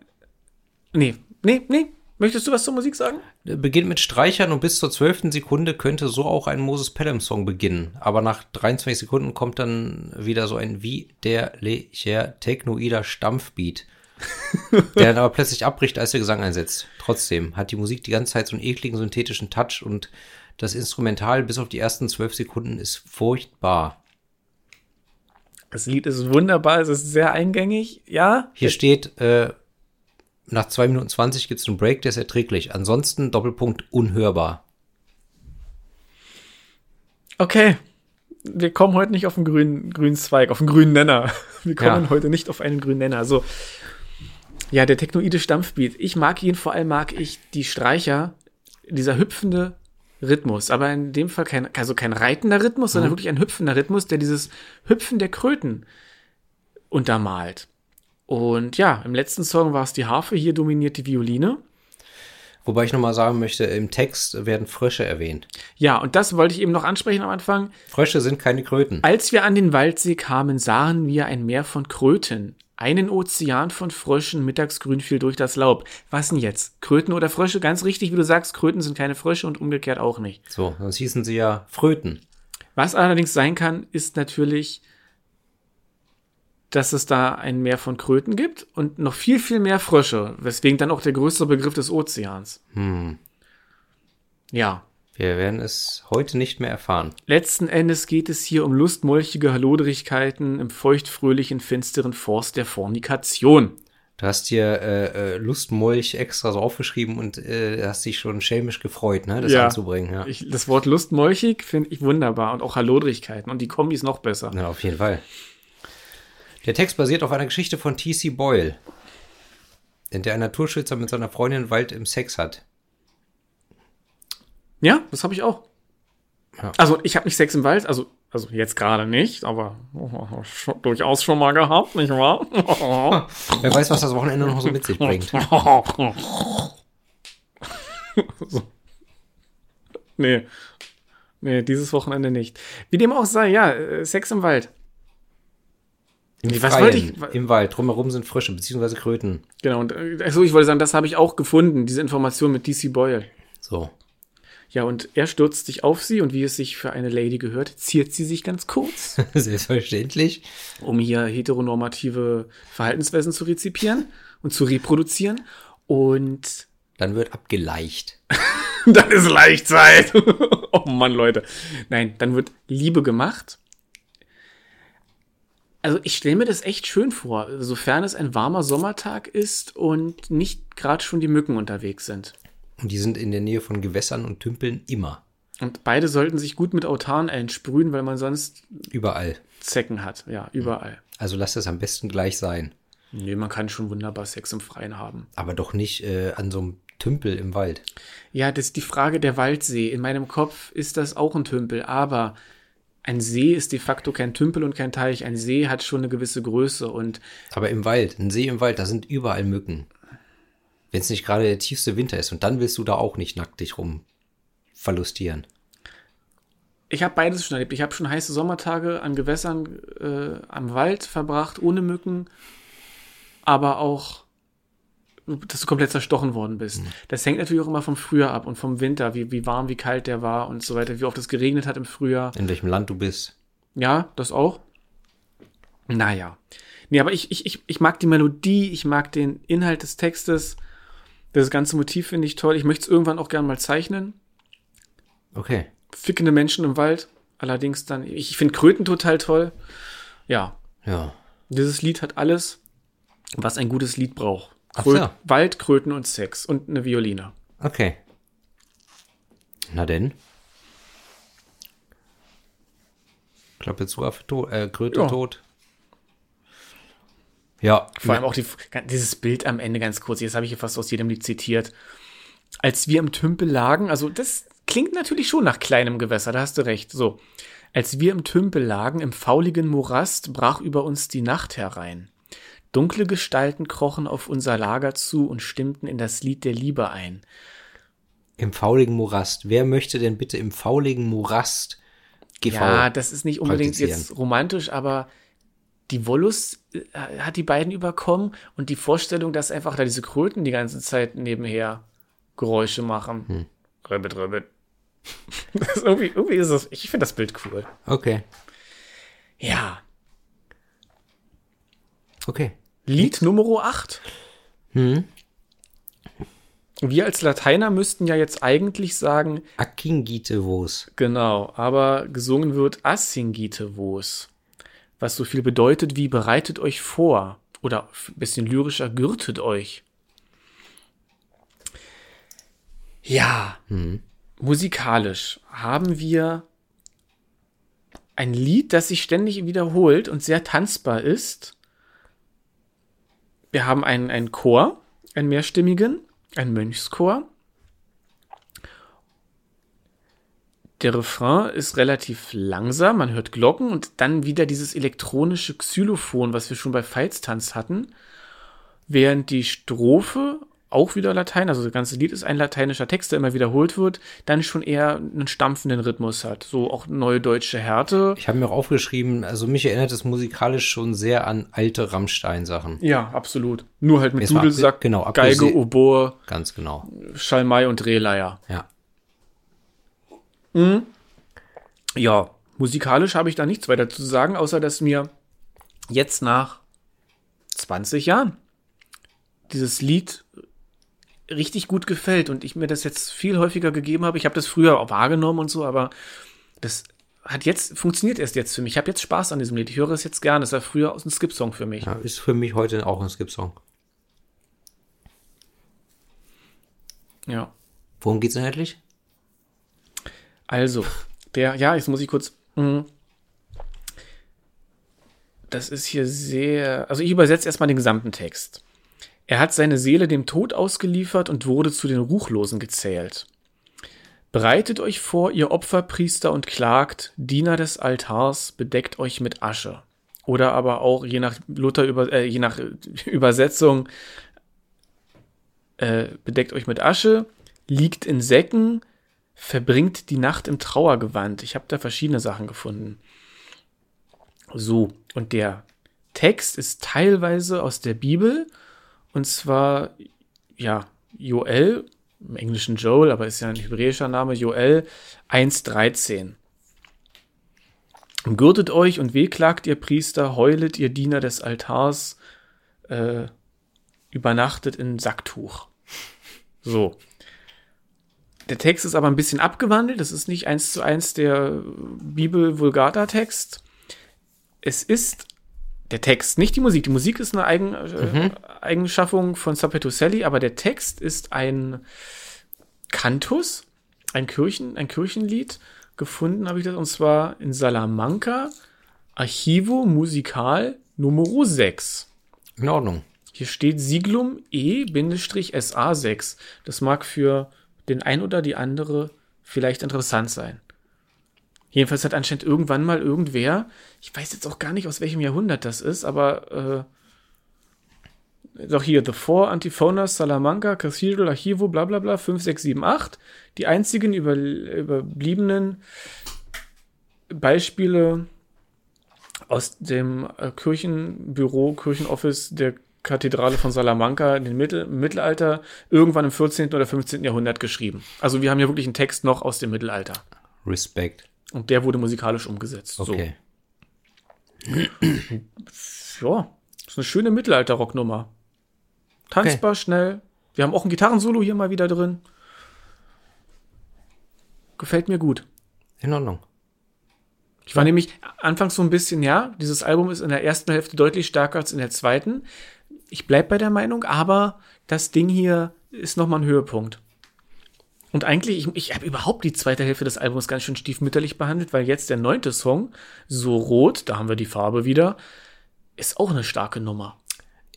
Nee, nee, nee. Möchtest du was zur Musik sagen? Beginnt mit Streichern und bis zur zwölften Sekunde könnte so auch ein Moses Pelham Song beginnen. Aber nach 23 Sekunden kommt dann wieder so ein widerlicher technoider Stampfbeat, *laughs* der dann aber plötzlich abbricht, als der Gesang einsetzt. Trotzdem hat die Musik die ganze Zeit so einen ekligen synthetischen Touch und das Instrumental bis auf die ersten zwölf Sekunden ist furchtbar. Das Lied ist wunderbar, es ist sehr eingängig. Ja, Hier steht, äh, nach 2 Minuten 20 gibt es einen Break, der ist erträglich. Ansonsten Doppelpunkt unhörbar. okay. Wir kommen heute nicht auf den grünen, grünen Zweig, auf den grünen Nenner. *laughs* Wir kommen Ja. heute nicht auf einen grünen Nenner. So. Ja, der technoide Stampfbeat. Ich mag ihn, vor allem mag ich die Streicher, dieser hüpfende Rhythmus. Aber in dem Fall kein, also kein reitender Rhythmus, sondern wirklich ein hüpfender Rhythmus, der dieses Hüpfen der Kröten untermalt. Und ja, im letzten Song war es die Harfe, hier dominiert die Violine. Wobei ich nochmal sagen möchte, im Text werden Frösche erwähnt. Ja, und das wollte ich eben noch ansprechen am Anfang. Frösche sind keine Kröten. Als wir an den Waldsee kamen, sahen wir ein Meer von Kröten, einen Ozean von Fröschen, mittagsgrün fiel durch das Laub. Was denn jetzt? Kröten oder Frösche? Ganz richtig, wie du sagst, Kröten sind keine Frösche und umgekehrt auch nicht. So, sonst hießen sie ja Fröten. Was allerdings sein kann, ist natürlich, dass es da ein Meer von Kröten gibt und noch viel, viel mehr Frösche, weswegen dann auch der größere Begriff des Ozeans. Ja, Wir werden es heute nicht mehr erfahren. Letzten Endes geht es hier um lustmolchige Halloderigkeiten im feuchtfröhlichen, finsteren Forst der Fornikation. Du hast hier äh, äh, Lustmolch extra so aufgeschrieben und äh, hast dich schon schelmisch gefreut, ne, das Ja. anzubringen. Ja. Ich, das Wort lustmolchig finde ich wunderbar und auch Halloderigkeiten und die Kombi ist noch besser. ja, auf jeden Fall. Der Text basiert auf einer Geschichte von T.C. Boyle, in der ein Naturschützer mit seiner Freundin Wald im Sex hat. Ja, das habe ich auch. Ja. Also ich habe nicht Sex im Wald, also, also jetzt gerade nicht, aber schon, durchaus schon mal gehabt, nicht wahr? *laughs* Wer weiß, was das Wochenende noch so mit sich bringt. so. *laughs* Nee. Nee, dieses Wochenende nicht. Wie dem auch sei, ja, äh, Sex im Wald. Im, Nee, was Freien, wollte ich- Im Wald, drumherum sind Frösche, beziehungsweise Kröten. Genau, und achso, ich wollte sagen, das habe ich auch gefunden, diese Information mit DC Boyle. So. Ja, und er stürzt sich auf sie und wie es sich für eine Lady gehört, ziert sie sich ganz kurz, *laughs* Selbstverständlich. um hier heteronormative Verhaltensweisen zu rezipieren und zu reproduzieren. Und Dann wird abgeleicht. *laughs* dann ist Leichtzeit. *laughs* oh Mann, Leute. Nein, dann wird Liebe gemacht. Also ich stelle mir das echt schön vor, sofern es ein warmer Sommertag ist und nicht gerade schon die Mücken unterwegs sind. Und die sind in der Nähe von Gewässern und Tümpeln immer. Und beide sollten sich gut mit Autan einsprühen, weil man sonst Überall. Zecken hat. Ja, überall. Also lasst es am besten gleich sein. Nee, man kann schon wunderbar Sex im Freien haben. Aber doch nicht äh, an so einem Tümpel im Wald. Ja, das ist die Frage der Waldsee. In meinem Kopf ist das auch ein Tümpel, aber ein See ist de facto kein Tümpel und kein Teich. Ein See hat schon eine gewisse Größe und Aber im Wald, ein See im Wald, da sind überall Mücken. Wenn es nicht gerade der tiefste Winter ist. Und dann willst du da auch nicht nackt dich rum verlustieren. ich habe beides schon erlebt. Ich habe schon heiße Sommertage an Gewässern äh, am Wald verbracht, ohne Mücken, aber auch, dass du komplett zerstochen worden bist. Das hängt natürlich auch immer vom Frühjahr ab und vom Winter, wie, wie warm, wie kalt der war und so weiter, wie oft es geregnet hat im Frühjahr. In welchem Land du bist. Ja, das auch. Naja. Nee, aber ich, ich, ich, ich mag die Melodie, ich mag den Inhalt des Textes. Das ganze Motiv finde ich toll. Ich möchte es irgendwann auch gern mal zeichnen. Okay. Fickende Menschen im Wald. Allerdings dann, ich finde Kröten total toll. Ja, Ja. dieses Lied hat alles, was ein gutes Lied braucht. Ach Krö so. Wald, Kröten und Sex und eine Violine. Okay. Na denn. Klappe zu, Affe tot, äh, Kröte Ja. tot. Ja, Vor allem auch die, dieses Bild am Ende ganz kurz, jetzt habe ich hier fast aus jedem Lied zitiert. Als wir im Tümpel lagen, also das klingt natürlich schon nach kleinem Gewässer, da hast du recht. So. Als wir im Tümpel lagen, im fauligen Morast, brach über uns die Nacht herein. Dunkle Gestalten krochen auf unser Lager zu und stimmten in das Lied der Liebe ein. im fauligen Morast. Wer möchte denn bitte im fauligen Morast GV? Ja, das ist nicht unbedingt jetzt romantisch, aber die Wollust äh, hat die beiden überkommen und die Vorstellung, dass einfach da diese Kröten die ganze Zeit nebenher Geräusche machen. Hm. Das *laughs* ist irgendwie, irgendwie ist das, ich finde das Bild cool. Okay, Ja. okay. Lied Nummer 8. Hm. Wir als Lateiner müssten ja jetzt eigentlich sagen, Akingite vos. genau, aber gesungen wird Assingite vos. Was so viel bedeutet wie bereitet euch vor. Oder ein bisschen lyrischer, gürtet euch. Ja, musikalisch haben wir ein Lied, das sich ständig wiederholt und sehr tanzbar ist. Wir haben einen, einen Chor, einen mehrstimmigen, einen Mönchschor. Der Refrain ist relativ langsam, man hört Glocken und dann wieder dieses elektronische Xylophon, was wir schon bei Veitstanz hatten. Während die Strophe auch wieder Latein, also das ganze Lied ist ein lateinischer Text, der immer wiederholt wird, dann schon eher einen stampfenden Rhythmus hat. So auch neue deutsche Härte. Ich habe mir auch aufgeschrieben, also mich erinnert es musikalisch schon sehr an alte Rammstein-Sachen. Ja, absolut. Nur halt mit Dudelsack, genau, Geige, Oboe, Ganz genau. Schalmei und Drehleier. Ja. Ja, musikalisch habe ich da nichts weiter zu sagen, außer dass mir jetzt nach 20 Jahren dieses Lied richtig gut gefällt und ich mir das jetzt viel häufiger gegeben habe. Ich habe das früher auch wahrgenommen und so, aber das hat jetzt, funktioniert erst jetzt für mich. Ich habe jetzt Spaß an diesem Lied. Ich höre es jetzt gerne. Das war früher aus ein Skip-Song für mich. ja. Ist für mich heute auch ein Skip-Song. Ja. Worum geht's inhaltlich? Also, der, ja, jetzt muss ich kurz. mh. Das ist hier sehr. Also, ich übersetze erstmal den gesamten Text. Er hat seine Seele dem Tod ausgeliefert und wurde zu den Ruchlosen gezählt. Bereitet euch vor, ihr Opferpriester, und klagt, Diener des Altars, bedeckt euch mit Asche. Oder aber auch, je nach Luther, über, äh, je nach äh, Übersetzung, äh, bedeckt euch mit Asche, liegt in Säcken, verbringt die Nacht im Trauergewand. Ich habe da verschiedene Sachen gefunden. So, und der Text ist teilweise aus der Bibel, und zwar, ja, Joel, im Englischen Joel, aber ist ja ein hebräischer Name, Joel 1,13. Gürtet euch und wehklagt ihr Priester, heulet ihr Diener des Altars, äh, übernachtet in Sacktuch. So. Der Text ist aber ein bisschen abgewandelt. Das ist nicht eins zu eins der Bibel-Vulgata-Text. Es ist der Text, nicht die Musik. Die Musik ist eine Eigen, äh, Eigenschaffung von Sapetuselli, aber der Text ist ein Cantus, ein, Kirchen, ein Kirchenlied. Gefunden habe ich das, und zwar in Salamanca, Archivo Musical Numero 6. In Ordnung. Hier steht Siglum E-SA6. Das mag für den ein oder die andere vielleicht interessant sein. Jedenfalls hat anscheinend irgendwann mal irgendwer, ich weiß jetzt auch gar nicht, aus welchem Jahrhundert das ist, aber äh, doch hier, The Four Antiphonas Salamanca Cathedral Archivo, bla bla bla, 5, 6, 7, 8. Die einzigen über, überbliebenen Beispiele aus dem äh, Kirchenbüro, Kirchenoffice der Kathedrale von Salamanca in den Mittel, im Mittelalter irgendwann im 14. oder 15. Jahrhundert geschrieben. Also wir haben hier wirklich einen Text noch aus dem Mittelalter. Respekt. Und der wurde musikalisch umgesetzt. Okay. So. *clears throat* Ja, ist eine schöne Mittelalter-Rocknummer. Tanzbar, schnell. Wir haben auch ein Gitarrensolo hier mal wieder drin. Gefällt mir gut. In Ordnung. Ich war nämlich anfangs so ein bisschen, ja, dieses Album ist in der ersten Hälfte deutlich stärker als in der zweiten. Ich bleib bei der Meinung, aber das Ding hier ist nochmal ein Höhepunkt. Und eigentlich, ich, ich habe überhaupt die zweite Hälfte des Albums ganz schön stiefmütterlich behandelt, weil jetzt der neunte Song, So Rot, da haben wir die Farbe wieder, ist auch eine starke Nummer.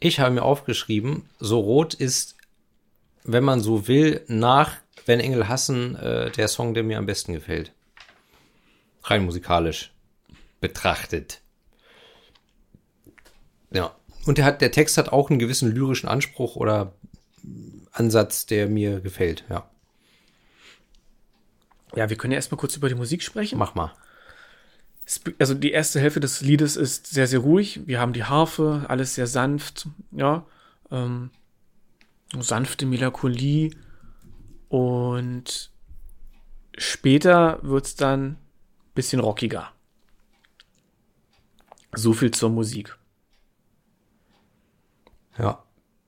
Ich habe mir aufgeschrieben, So Rot ist, wenn man so will, nach Wenn Engel hassen, äh, der Song, der mir am besten gefällt. Rein musikalisch betrachtet. Ja. Und der, hat, der Text hat auch einen gewissen lyrischen Anspruch oder Ansatz, der mir gefällt, ja. Ja, wir können ja erstmal kurz über die Musik sprechen. Mach mal. Also die erste Hälfte des Liedes ist sehr, sehr ruhig. Wir haben die Harfe, alles sehr sanft, ja. Ähm, sanfte Melancholie. Und später wird es dann ein bisschen rockiger. So viel zur Musik. Ja.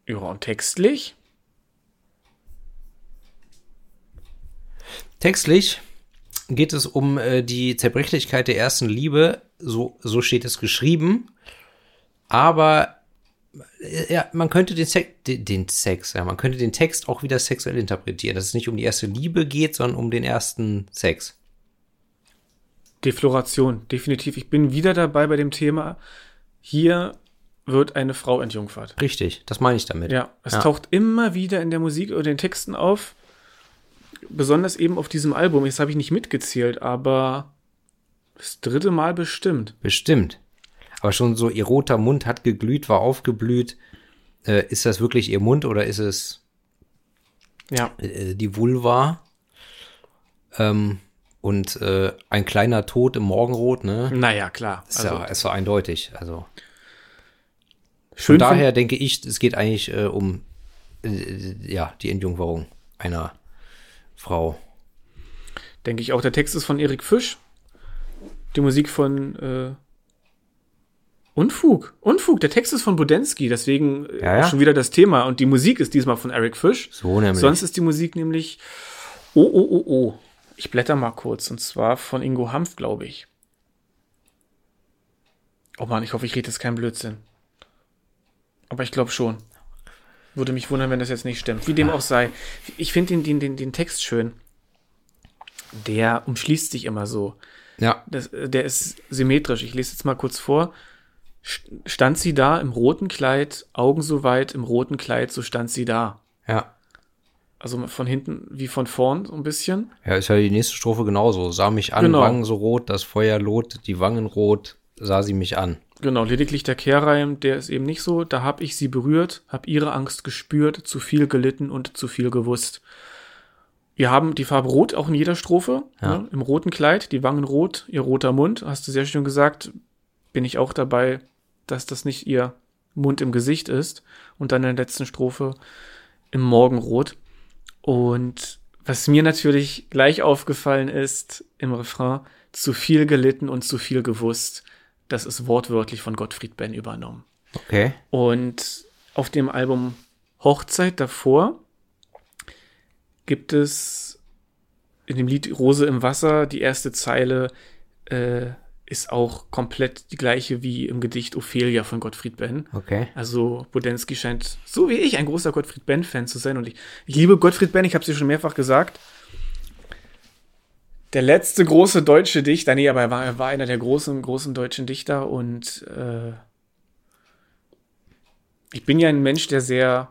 Ja, und textlich? Textlich geht es um äh, die Zerbrechlichkeit der ersten Liebe, so, so steht es geschrieben. Aber äh, ja, man könnte den, Sex, den, den Sex, ja, man könnte den Text auch wieder sexuell interpretieren, dass es nicht um die erste Liebe geht, sondern um den ersten Sex. Defloration, definitiv. Ich bin wieder dabei bei dem Thema. Hier wird eine Frau entjungfert. Richtig, das meine ich damit. Ja, es ja. taucht immer wieder in der Musik oder den Texten auf. Besonders eben auf diesem Album. Jetzt habe ich nicht mitgezählt, aber das dritte Mal bestimmt. Bestimmt. Aber schon so, ihr roter Mund hat geglüht, war aufgeblüht. Äh, ist das wirklich ihr Mund oder ist es ja. äh, die Vulva? Ähm, und äh, ein kleiner Tod im Morgenrot, ne? Naja, klar. Ist also, ja, ist so eindeutig. Also. Von daher denke ich, es geht eigentlich äh, um äh, ja, die Entjungferung einer Frau. Denke ich auch. Der Text ist von Erik Fisch. Die Musik von äh, Unfug. Unfug. Der Text ist von Budensky, deswegen äh, ja, ja. schon wieder das Thema. Und die Musik ist diesmal von Eric Fisch. So nämlich. Sonst ist die Musik nämlich Oh, oh, oh, oh. Ich blätter mal kurz. Und zwar von Ingo Hanf, glaube ich. Oh Mann, ich hoffe, ich rede jetzt keinen Blödsinn. Aber ich glaube schon. Würde mich wundern, wenn das jetzt nicht stimmt. Wie dem auch sei. Ich finde den, den, den, den Text schön. Der umschließt sich immer so. Ja. Das, der ist symmetrisch. Ich lese jetzt mal kurz vor. Stand sie da im roten Kleid, Augen so weit im roten Kleid, so stand sie da. Ja. Also von hinten wie von vorn so ein bisschen. Ja, ist ja die nächste Strophe genauso. Sah mich an, genau. Wangen so rot, das Feuer lot, die Wangen rot, sah sie mich an. Genau, lediglich der Kehrreim, der ist eben nicht so. Da hab ich sie berührt, hab ihre Angst gespürt, zu viel gelitten und zu viel gewusst. Wir haben die Farbe Rot auch in jeder Strophe. Ja. Ne? Im roten Kleid, die Wangen rot, ihr roter Mund. Hast du sehr schön gesagt. Bin ich auch dabei, dass das nicht ihr Mund im Gesicht ist. Und dann in der letzten Strophe im Morgenrot. Und was mir natürlich gleich aufgefallen ist im Refrain, zu viel gelitten und zu viel gewusst. Das ist wortwörtlich von Gottfried Benn übernommen. Okay. Und auf dem Album Hochzeit davor gibt es in dem Lied Rose im Wasser die erste Zeile äh, ist auch komplett die gleiche wie im Gedicht Ophelia von Gottfried Benn. Okay. Also Budensky scheint, so wie ich, ein großer Gottfried Benn-Fan zu sein. Und ich, ich liebe Gottfried Benn, ich habe es dir schon mehrfach gesagt. Der letzte große deutsche Dichter, nee, aber er war, er war einer der großen, großen deutschen Dichter und äh, ich bin ja ein Mensch, der sehr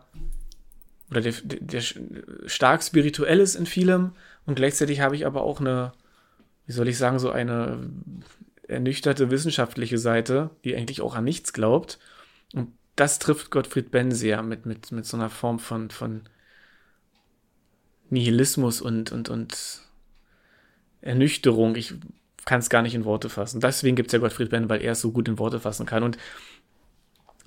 oder der, der stark spirituell ist in vielem und gleichzeitig habe ich aber auch eine, wie soll ich sagen, so eine ernüchterte wissenschaftliche Seite, die eigentlich auch an nichts glaubt. Und das trifft Gottfried Benn sehr mit, mit, mit so einer Form von, von Nihilismus und, und, und Ernüchterung. Ich kann es gar nicht in Worte fassen. Deswegen gibt es ja Gottfried Benn, weil er es so gut in Worte fassen kann. Und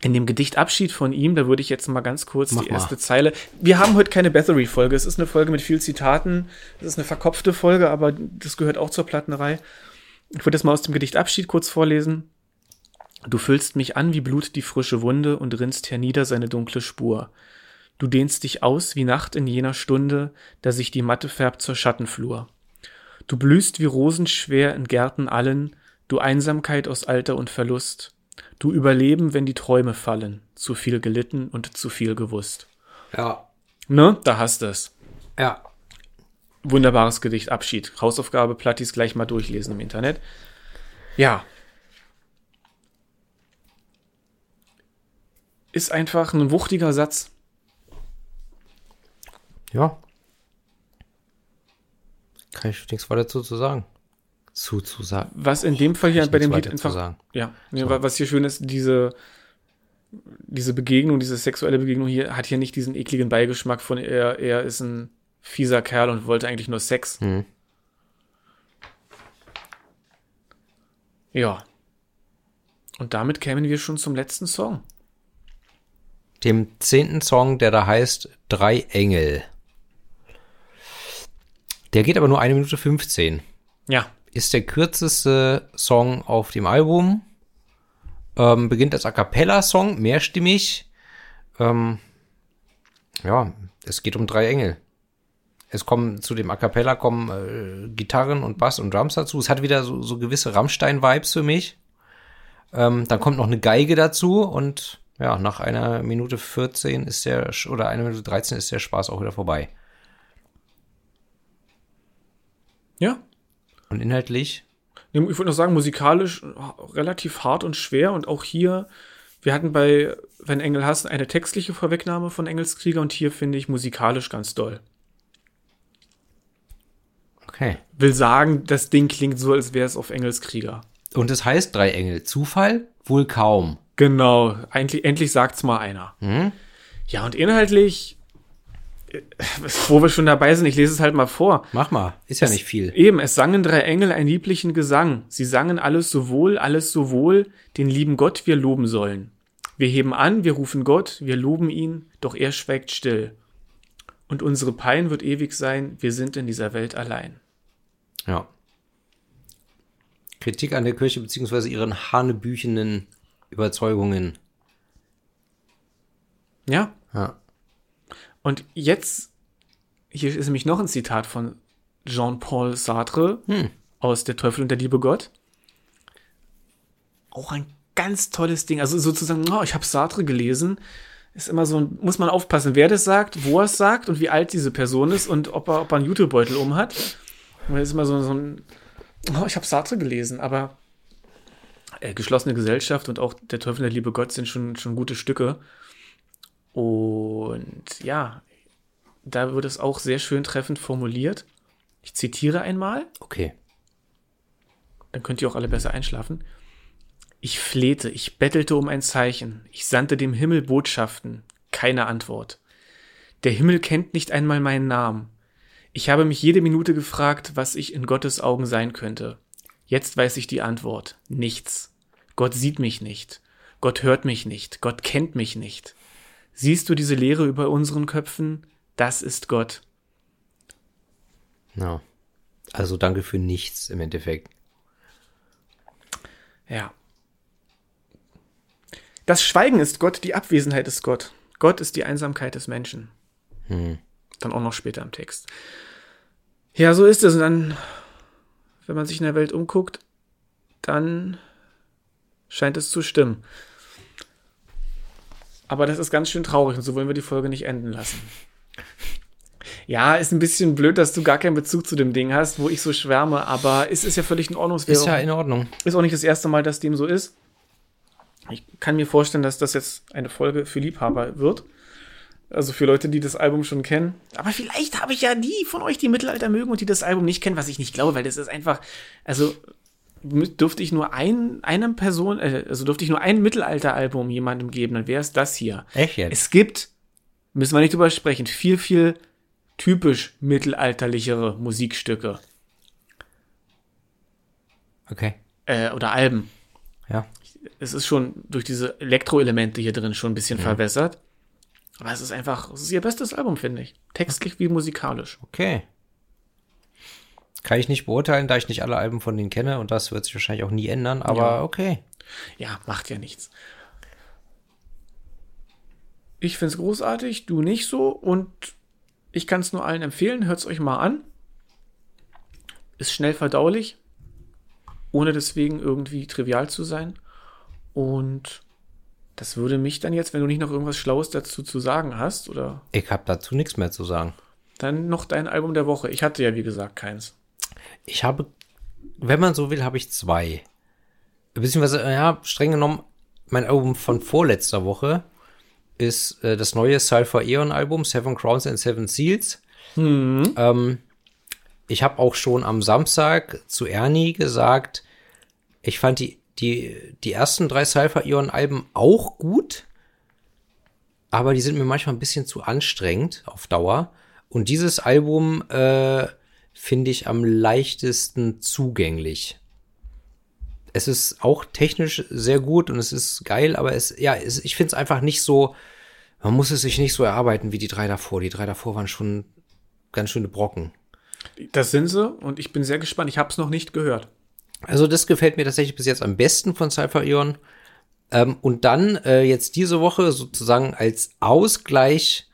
in dem Gedicht Abschied von ihm, da würde ich jetzt mal ganz kurz Mach die erste mal. Zeile. Wir haben heute keine Bathory-Folge. Es ist eine Folge mit viel Zitaten. Es ist eine verkopfte Folge, aber das gehört auch zur Plattenerei. Ich würde das mal aus dem Gedicht Abschied kurz vorlesen. Du füllst mich an wie Blut die frische Wunde und rinnst hernieder seine dunkle Spur. Du dehnst dich aus wie Nacht in jener Stunde, da sich die Matte färbt zur Schattenflur. Du blühst wie Rosen schwer in Gärten allen, du Einsamkeit aus Alter und Verlust. Du Überleben, wenn die Träume fallen, zu viel gelitten und zu viel gewusst. Ja. Ne? Da hast du es. Ja. Wunderbares Gedicht, Abschied. Hausaufgabe, Plattis gleich mal durchlesen im Internet. Ja. Ist einfach ein wuchtiger Satz. Ja. Kann ich nichts weiter dazu zu sagen. Zu, zu sagen. Was in dem Fall hier bei dem Lied einfach. sagen. Ja, nee, wa- was hier schön ist, diese, diese Begegnung, diese sexuelle Begegnung hier hat hier nicht diesen ekligen Beigeschmack von er, er ist ein fieser Kerl und wollte eigentlich nur Sex. Hm. Ja. Und damit kämen wir schon zum letzten Song. Dem zehnten Song, der da heißt Drei Engel. Der geht aber nur eine Minute 15. Ja, Ist der kürzeste Song auf dem Album. Ähm, beginnt als A Cappella-Song, mehrstimmig. Ähm, ja, es geht um drei Engel. Es kommen zu dem A Cappella kommen äh, Gitarren und Bass und Drums dazu. Es hat wieder so, so gewisse Rammstein-Vibes für mich. Ähm, dann kommt noch eine Geige dazu und ja, nach einer Minute 14 ist der, oder einer Minute 13 ist der Spaß auch wieder vorbei. Ja. Und inhaltlich, Ich wollte noch sagen, musikalisch relativ hart und schwer und auch hier, wir hatten bei Wenn Engel hassen eine textliche Vorwegnahme von Engelskrieger und hier finde ich musikalisch ganz doll. okay. Will sagen, das Ding klingt so, als wäre es auf Engelskrieger. Und es heißt drei Engel. Zufall? Wohl kaum. Genau, eigentlich, endlich sagt's mal einer. Hm? Ja, und inhaltlich, wo wir schon dabei sind, ich lese es halt mal vor. Mach mal. Ist ja nicht viel. Eben, es sangen drei Engel einen lieblichen Gesang. Sie sangen alles so wohl, alles so wohl, den lieben Gott wir loben sollen. Wir heben an, wir rufen Gott, wir loben ihn, doch er schweigt still. Und unsere Pein wird ewig sein, wir sind in dieser Welt allein. Ja. Kritik an der Kirche beziehungsweise ihren hanebüchenen Überzeugungen. Ja, Ja. Und jetzt, hier ist nämlich noch ein Zitat von Jean-Paul Sartre Hm. aus Der Teufel und der liebe Gott. Auch ein ganz tolles Ding. Also sozusagen, oh, ich habe Sartre gelesen. Ist immer so, ein- muss man aufpassen, wer das sagt, wo er es sagt und wie alt diese Person ist und ob er, ob er einen YouTube-Beutel um hat. Und das ist immer so, so ein, oh, ich habe Sartre gelesen, aber äh, geschlossene Gesellschaft und auch Der Teufel und der liebe Gott sind schon, schon gute Stücke. Und ja, da wird es auch sehr schön treffend formuliert. Ich zitiere einmal Okay. dann könnt ihr auch alle besser einschlafen. Ich flehte, ich bettelte um ein Zeichen, ich sandte dem Himmel Botschaften, keine Antwort. Der Himmel kennt nicht einmal meinen Namen. Ich habe mich jede Minute gefragt, was ich in Gottes Augen sein könnte. Jetzt weiß ich die Antwort. Nichts. Gott sieht mich nicht. Gott hört mich nicht. Gott kennt mich nicht. Siehst du diese Leere über unseren Köpfen? Das ist Gott. Ja. Also danke für nichts im Endeffekt. Ja. Das Schweigen ist Gott, die Abwesenheit ist Gott. Gott ist die Einsamkeit des Menschen. Dann auch noch später im Text. Ja, so ist es. Und dann, wenn man sich in der Welt umguckt, dann scheint es zu stimmen. Aber das ist ganz schön traurig und so wollen wir die Folge nicht enden lassen. Ja, ist ein bisschen blöd, dass du gar keinen Bezug zu dem Ding hast, wo ich so schwärme, aber es ist ja völlig in Ordnung. Ist ja in Ordnung. ist auch nicht das erste Mal, dass dem so ist. Ich kann mir vorstellen, dass das jetzt eine Folge für Liebhaber wird. Also für Leute, die das Album schon kennen. Aber vielleicht habe ich ja die von euch, die Mittelalter mögen und die das Album nicht kennen, was ich nicht glaube, weil das ist einfach, also dürfte ich nur ein, einem Person, äh, also dürfte ich nur ein Mittelalter-Album jemandem geben, dann wäre es das hier. Echt jetzt? Es gibt, müssen wir nicht drüber sprechen, viel, viel typisch mittelalterlichere Musikstücke Okay. äh, oder Alben. Ja. es ist schon durch diese Elektroelemente hier drin schon ein bisschen verwässert. Aber es ist einfach, es ist ihr bestes Album, finde ich. Textlich wie musikalisch. Okay. Kann ich nicht beurteilen, da ich nicht alle Alben von denen kenne und das wird sich wahrscheinlich auch nie ändern, aber Ja. okay. Ja, macht ja nichts. Ich finde es großartig, du nicht so. Und ich kann es nur allen empfehlen. Hört es euch mal an. Ist schnell verdaulich, ohne deswegen irgendwie trivial zu sein. Und das würde mich dann jetzt, wenn du nicht noch irgendwas Schlaues dazu zu sagen hast, oder Ich habe dazu nichts mehr zu sagen. dann noch dein Album der Woche. Ich hatte ja, wie gesagt, keins. Ich habe, wenn man so will, habe ich zwei. Beziehungsweise, ja, streng genommen, mein Album von vorletzter Woche ist äh, das neue Sulfur Eon Album, Seven Crowns and Seven Seals. Ähm, ich habe auch schon am Samstag zu Ernie gesagt, ich fand die, die, die ersten drei Sulfur Eon Alben auch gut, aber die sind mir manchmal ein bisschen zu anstrengend auf Dauer. Und dieses Album äh, finde ich am leichtesten zugänglich. Es ist auch technisch sehr gut und es ist geil, aber es, ja, es, ich finde es einfach nicht so, man muss es sich nicht so erarbeiten wie die drei davor. Die drei davor waren schon ganz schöne Brocken. Das sind sie und ich bin sehr gespannt. Ich habe es noch nicht gehört. Also das gefällt mir tatsächlich bis jetzt am besten von Cypher Ion. Ähm, und dann äh, jetzt diese Woche sozusagen als Ausgleich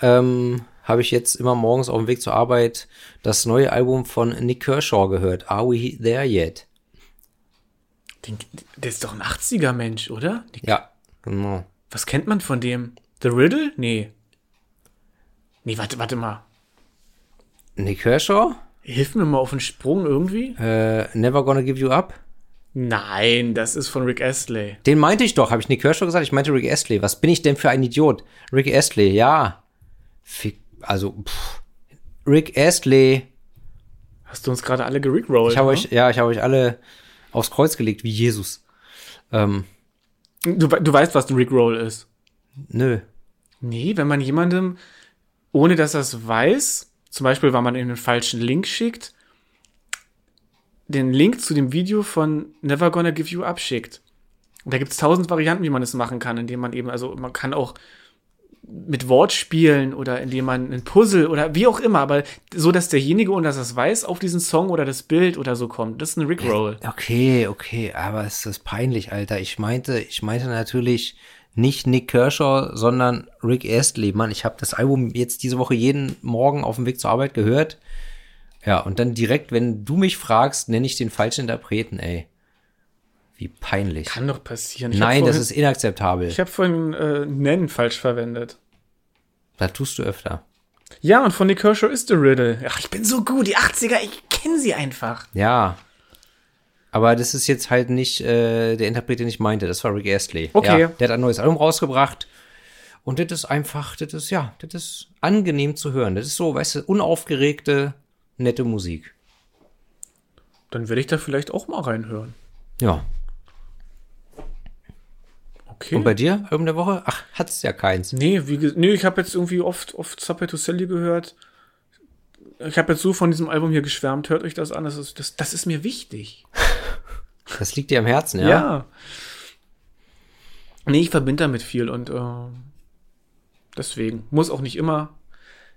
ähm, habe ich jetzt immer morgens auf dem Weg zur Arbeit das neue Album von Nick Kershaw gehört. Are we there yet? Den, der ist doch ein 80er-Mensch, oder? Ja, genau. Was kennt man von dem? The Riddle? Nee. Nee, warte, warte mal. Nick Kershaw? Hilf mir mal auf den Sprung irgendwie. Äh, Never Gonna Give You Up? Nein, das ist von Rick Astley. Den meinte ich doch. Habe ich Nick Kershaw gesagt? Ich meinte Rick Astley. Was bin ich denn für ein Idiot? Rick Astley, ja. Fick, also, pff. Rick Astley. Hast du uns gerade alle gerickrollt? Ich habe ne? euch, ja, ich habe euch alle aufs Kreuz gelegt, wie Jesus. Ähm, Du, du weißt, was ein Rickroll ist. nö. Nee, wenn man jemandem, ohne dass er es weiß, zum Beispiel, weil man ihm einen falschen Link schickt, den Link zu dem Video von Never Gonna Give You Up schickt. Und da gibt es tausend Varianten, wie man es machen kann, indem man eben, also man kann auch mit Wortspielen oder indem man ein Puzzle oder wie auch immer, aber so, dass derjenige, ohne dass er weiß, auf diesen Song oder das Bild oder so kommt. Das ist ein Rickroll. Okay, okay, aber es ist peinlich, Alter. Ich meinte, ich meinte natürlich nicht Nick Kershaw, sondern Rick Astley. Mann, ich habe das Album jetzt diese Woche jeden Morgen auf dem Weg zur Arbeit gehört. Ja, und dann direkt, wenn du mich fragst, nenne ich den falschen Interpreten, ey. Wie peinlich. Kann doch passieren. Ich Nein, das vorhin- ist inakzeptabel. Ich habe vorhin äh, Nennen falsch verwendet. Das tust du öfter. Ja, und von Nick Kershaw ist The Riddle. Ach, ich bin so gut. Die 80er, ich kenne sie einfach. Ja. Aber das ist jetzt halt nicht äh, der Interpret, den ich meinte. Das war Rick Astley. Okay. Ja, der hat ein neues Album rausgebracht. Und das ist einfach, das ist, ja, das ist angenehm zu hören. Das ist so, weißt du, unaufgeregte, nette Musik. Dann werde ich da vielleicht auch mal reinhören. Ja. Okay. Und bei dir, Album der Woche? Ach, hat's ja keins. nee, wie, nee, ich habe jetzt irgendwie oft, oft Subway to Sally gehört. Ich habe jetzt so von diesem Album hier geschwärmt. Hört euch das an. Das ist, das, das ist mir wichtig. *laughs* Das liegt dir am Herzen, ja? Ja. Nee, ich verbinde damit viel und äh, deswegen muss auch nicht immer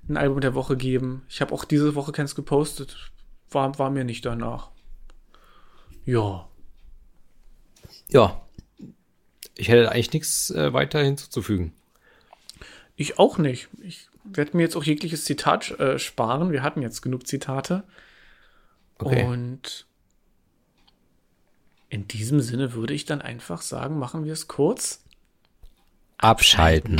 ein Album der Woche geben. Ich habe auch diese Woche keins gepostet. War, war mir nicht danach. Ja. Ja. Ich hätte eigentlich nichts äh, weiter hinzuzufügen. Ich auch nicht. Ich werde mir jetzt auch jegliches Zitat äh, sparen. Wir hatten jetzt genug Zitate. Okay. Und in diesem Sinne würde ich dann einfach sagen, machen wir es kurz. Abschalten.